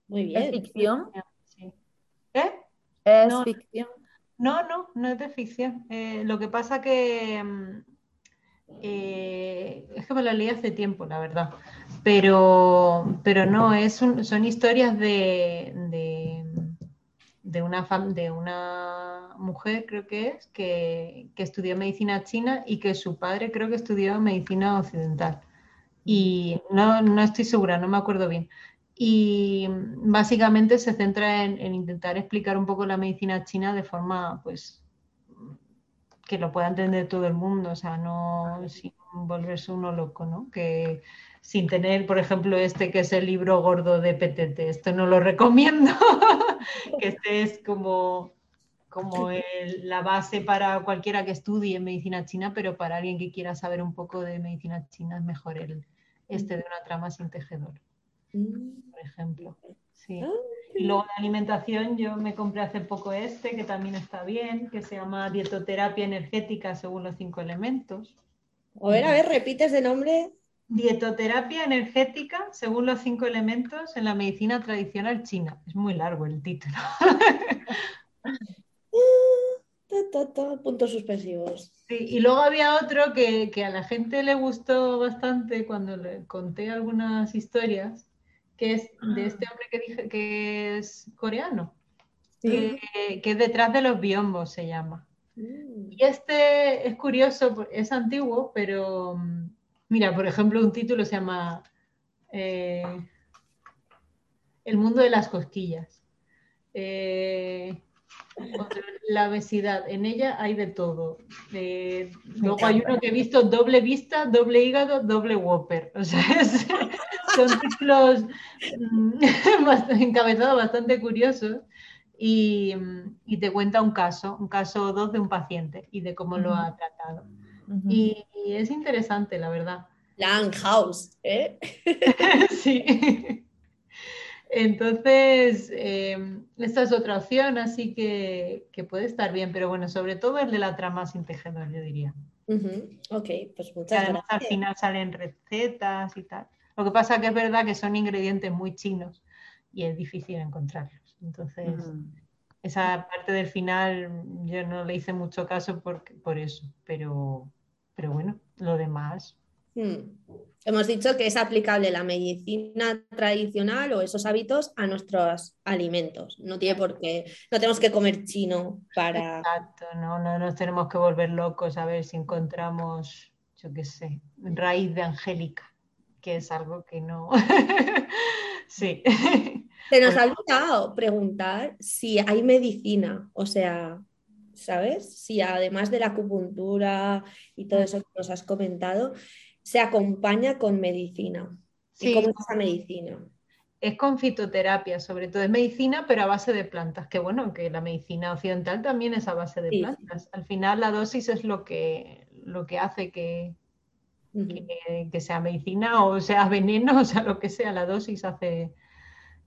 Muy ¿Es bien. ficción? Sí. ¿Eh? ¿Es No. ficción? No, no, no es de ficción. Eh, lo que pasa que mm, eh, es que me la leí hace tiempo, la verdad. Pero, pero no, es un- son historias de, de, de una, fam- de una mujer, creo que es, que, que estudió medicina china y que su padre creo que estudió medicina occidental. Y no, no estoy segura, no me acuerdo bien. Y básicamente se centra en, en intentar explicar un poco la medicina china de forma, pues, que lo pueda entender todo el mundo, o sea, no sin volverse uno loco, ¿no? Que sin tener, por ejemplo, este que es el libro gordo de PTT, esto no lo recomiendo, que este es como, como el- la base para cualquiera que estudie medicina china, pero para alguien que quiera saber un poco de medicina china es mejor el, este de una trama sin tejedor. Por ejemplo. Sí. Ah, Y luego de alimentación, yo me compré hace poco este, que también está bien, que se llama Dietoterapia Energética según los cinco elementos. A ver, a ver, repites de nombre. Dietoterapia energética según los cinco elementos en la medicina tradicional china. Es muy largo el título. Ta, puntos suspensivos. Sí, y luego había otro que, que a la gente le gustó bastante cuando le conté algunas historias, que es de este hombre que dije que es coreano, que, que es detrás de los biombos se llama. Mm. Y este es curioso, es antiguo, pero mm, mira, por ejemplo, un título se llama eh, El mundo de las cosquillas. Eh, la obesidad, en ella hay de todo. Eh, luego hay uno que he visto doble vista, doble hígado, doble whopper. O sea, es- son títulos mm, encabezados bastante curiosos y, mm, y te cuenta un caso, un caso o dos de un paciente y de cómo lo ha tratado. Y es interesante, la verdad. Langhaus, ¿eh? Sí. Entonces, eh, esta es otra opción, así que, que puede estar bien, pero bueno, sobre todo el de la trama sin tejedor, yo diría. Ujú, Ok, pues muchas además al gracias. final salen recetas y tal. Lo que pasa que es verdad que son ingredientes muy chinos y es difícil encontrarlos. Entonces, esa parte del final yo no le hice mucho caso por, por eso, pero, pero bueno, lo demás. Mm. Hemos dicho que es aplicable la medicina tradicional o esos hábitos a nuestros alimentos. No tiene por qué, no tenemos que comer chino para. Exacto, no, no nos tenemos que volver locos a ver si encontramos, yo qué sé, raíz de angélica, que es algo que no. Sí. Se nos ha olvidado preguntar si hay medicina, o sea, ¿sabes? Si además de la acupuntura y todo eso que nos has comentado, se acompaña con medicina. ¿Y Sí. cómo es esa medicina? Es con fitoterapia, sobre todo es medicina, pero a base de plantas. Que bueno, que la medicina occidental también es a base de Sí, plantas. Al final la dosis es lo que, lo que hace que, que, que sea medicina o sea veneno, o sea lo que sea, la dosis hace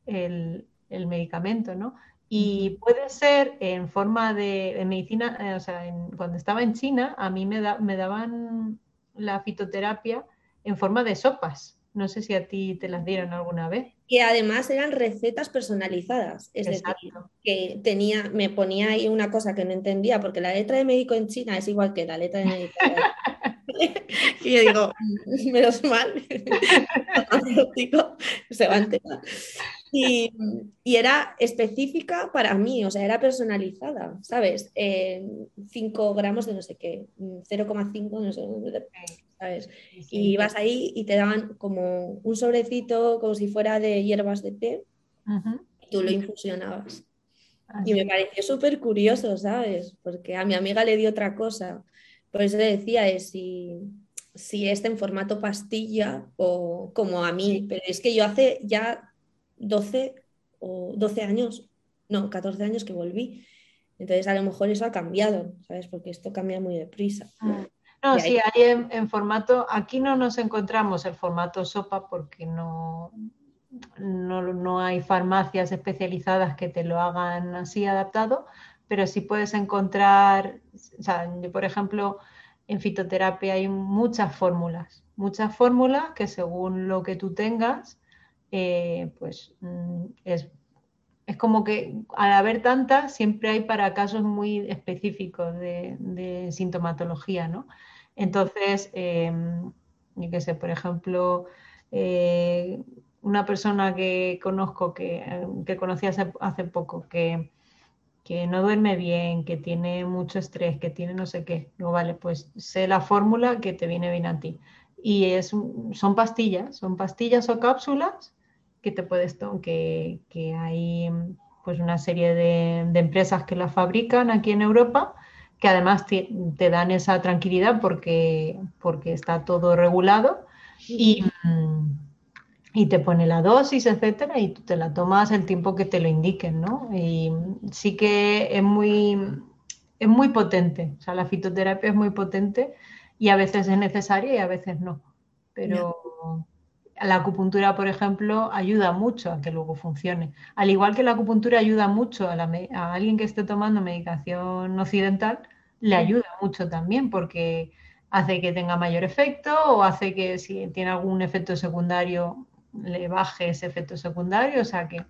el, el medicamento, ¿no? Y puede ser en forma de, en medicina, eh, o sea, en- cuando estaba en China, a mí me, da- me daban la fitoterapia en forma de sopas. No sé si a ti te las dieron alguna vez. Que además eran recetas personalizadas, es decir, Exacto. que tenía, me ponía ahí una cosa que no entendía, porque la letra de médico en China es igual que la letra de médico. y yo digo, "Mm, menos mal, se va a enterar. Y, y era específica para mí, o sea, era personalizada, ¿sabes? 5 gramos de no sé qué, 0,5 no sé, ¿sabes? Y ibas ahí y te daban como un sobrecito, como si fuera de hierbas de té, Ujú. y tú lo infusionabas. Así Y me pareció súper curioso, ¿sabes? Porque a mi amiga le dio otra cosa. Por eso le decía es si, si está en formato pastilla o como a mí. Pero es que yo hace ya 12 o 12 años, no, 14 años que volví. Entonces a lo mejor eso ha cambiado, ¿sabes? Porque esto cambia muy deprisa. No, Y sí, hay en, en formato, aquí no nos encontramos el formato sopa porque no, no, no hay farmacias especializadas que te lo hagan así adaptado, pero sí puedes encontrar, o sea, yo, por ejemplo, en fitoterapia hay muchas fórmulas, muchas fórmulas que según lo que tú tengas, eh, pues mm, es, es como que al haber tantas, siempre hay para casos muy específicos de, sintomatología, ¿no? Entonces, eh, yo qué sé, por ejemplo, eh, una persona que conozco, que, eh, que conocí hace, poco, que, que no duerme bien, que tiene mucho estrés, que tiene no sé qué, digo, vale, pues sé la fórmula que te viene bien a ti. Y es, son pastillas, son pastillas o cápsulas que te puedes que, que hay pues una serie de, de empresas que las fabrican aquí en Europa que además te, te dan esa tranquilidad porque, porque está todo regulado y, y te pone la dosis, etcétera, y tú te la tomas el tiempo que te lo indiquen, ¿no? Y sí que es muy, es muy potente, o sea, la fitoterapia es muy potente y a veces es necesaria y a veces no, pero la acupuntura, por ejemplo, ayuda mucho a que luego funcione. Al igual que la acupuntura ayuda mucho a, la a alguien que esté tomando medicación occidental, le ayuda mucho también porque hace que tenga mayor efecto o hace que si tiene algún efecto secundario le baje ese efecto secundario. O sea que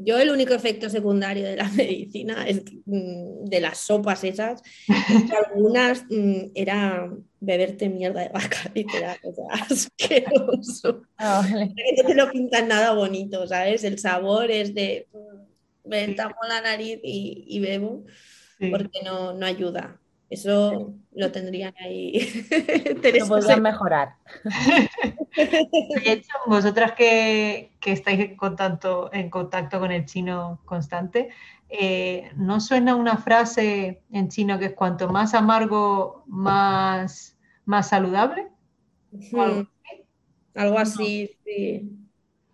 Yo el único efecto secundario de la medicina es mm, de las sopas esas, que algunas mm, era beberte mierda de vaca, literal, o sea, asqueroso. Ah, vale. No te lo pintan nada bonito, ¿sabes? El sabor es de mm, me tapo la nariz y, y bebo, sí. porque no, no ayuda. Eso lo tendrían ahí. Lo podrían mejorar. De hecho, vosotras que, que estáis en contacto, en contacto con el chino constante, eh, ¿no suena una frase en chino que es cuanto más amargo, más, más saludable? ¿O algo así? Algo así, sí.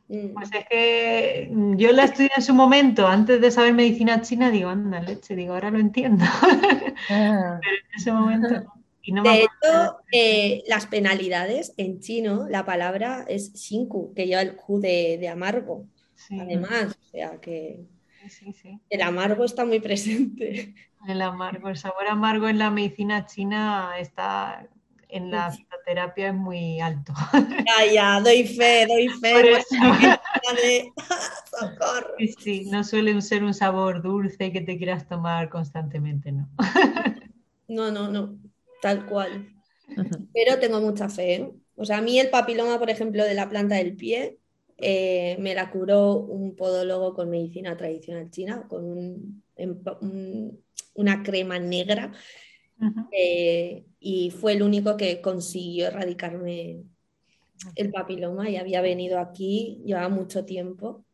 Mm. Pues es que mm, yo la estudié en su momento, antes de saber medicina china, digo, anda, leche, digo, ahora lo entiendo. Ah, Pero en ese momento. Y no De hecho, eh, las penalidades en chino, la palabra es xinku, que lleva el Q de, de amargo, Sí, además. O sea que sí, sí, sí. el amargo está muy presente. El amargo, el sabor amargo en la medicina china está en la fitoterapia es muy alto. Ya, ya, doy fe, doy fe. Por bueno, eso. de- ¡Socorro! Sí, sí, no suele ser un sabor dulce que te quieras tomar constantemente, ¿no? No, no, no, tal cual. Pero tengo mucha fe. ¿eh? O sea, a mí el papiloma, por ejemplo, de la planta del pie, eh, me la curó un podólogo con medicina tradicional china, con un- empa- un- una crema negra, Eh, y fue el único que consiguió erradicarme el papiloma y había venido aquí, llevaba mucho tiempo,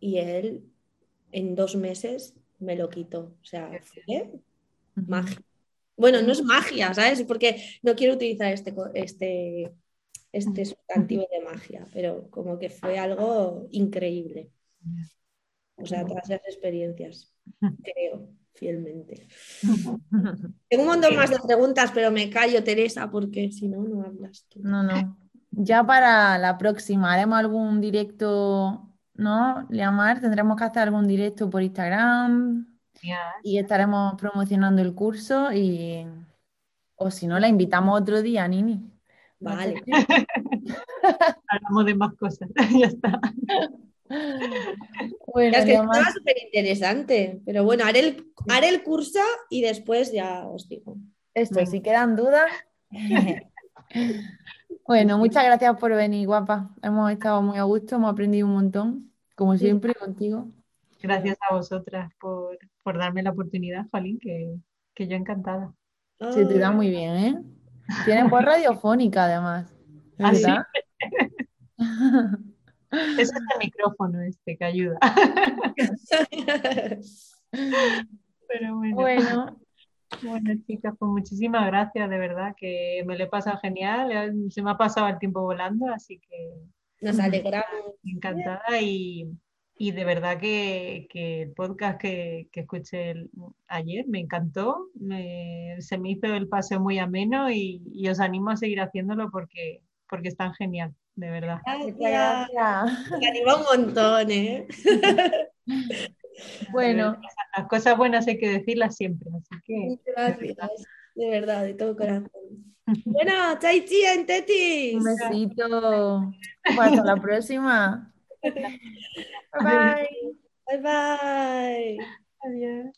y él en dos meses me lo quitó. O sea, fue magia. Bueno, no es magia, ¿sabes? Porque no quiero utilizar este, este, este sustantivo de magia, pero como que fue algo increíble. O sea, todas las experiencias, creo, fielmente. Tengo un montón más de preguntas, pero me callo, Teresa, porque si no, no hablas tú. No, no. Ya para la próxima haremos algún directo, ¿no? Leamar, tendremos que hacer algún directo por Instagram y estaremos promocionando el curso y o si no, la invitamos otro día, Nini. Vale. Hablamos de más cosas, ya está. Bueno, es que estaba súper interesante, pero bueno, haré el, haré el curso y después ya os digo. Esto, si quedan dudas. bueno, muchas gracias por venir, guapa. Hemos estado muy a gusto, hemos aprendido un montón, como siempre, contigo. Gracias a vosotras por, darme la oportunidad, Jolín, que, que yo encantada. Se te da muy bien, ¿eh? Tienes voz radiofónica, además. ¿Ah, ¿Verdad? Es el micrófono este que ayuda. Pero bueno. Bueno. Bueno, chicas, pues muchísimas gracias, de verdad, que me lo he pasado genial. Eh, se me ha pasado el tiempo volando, así que. Nos alegramos. Encantada y, de verdad que, el podcast que, escuché ayer me encantó. se me hizo el paseo muy ameno y, y, os animo a seguir haciéndolo porque, porque es tan genial de verdad. Gracias. Me anima un montón, ¿eh? bueno. Las cosas buenas hay que decirlas siempre, así que... Gracias, de verdad, de todo corazón. Bueno, chai en Tetis. Un besito. Hasta la próxima. Bye bye. Bye bye. Adiós.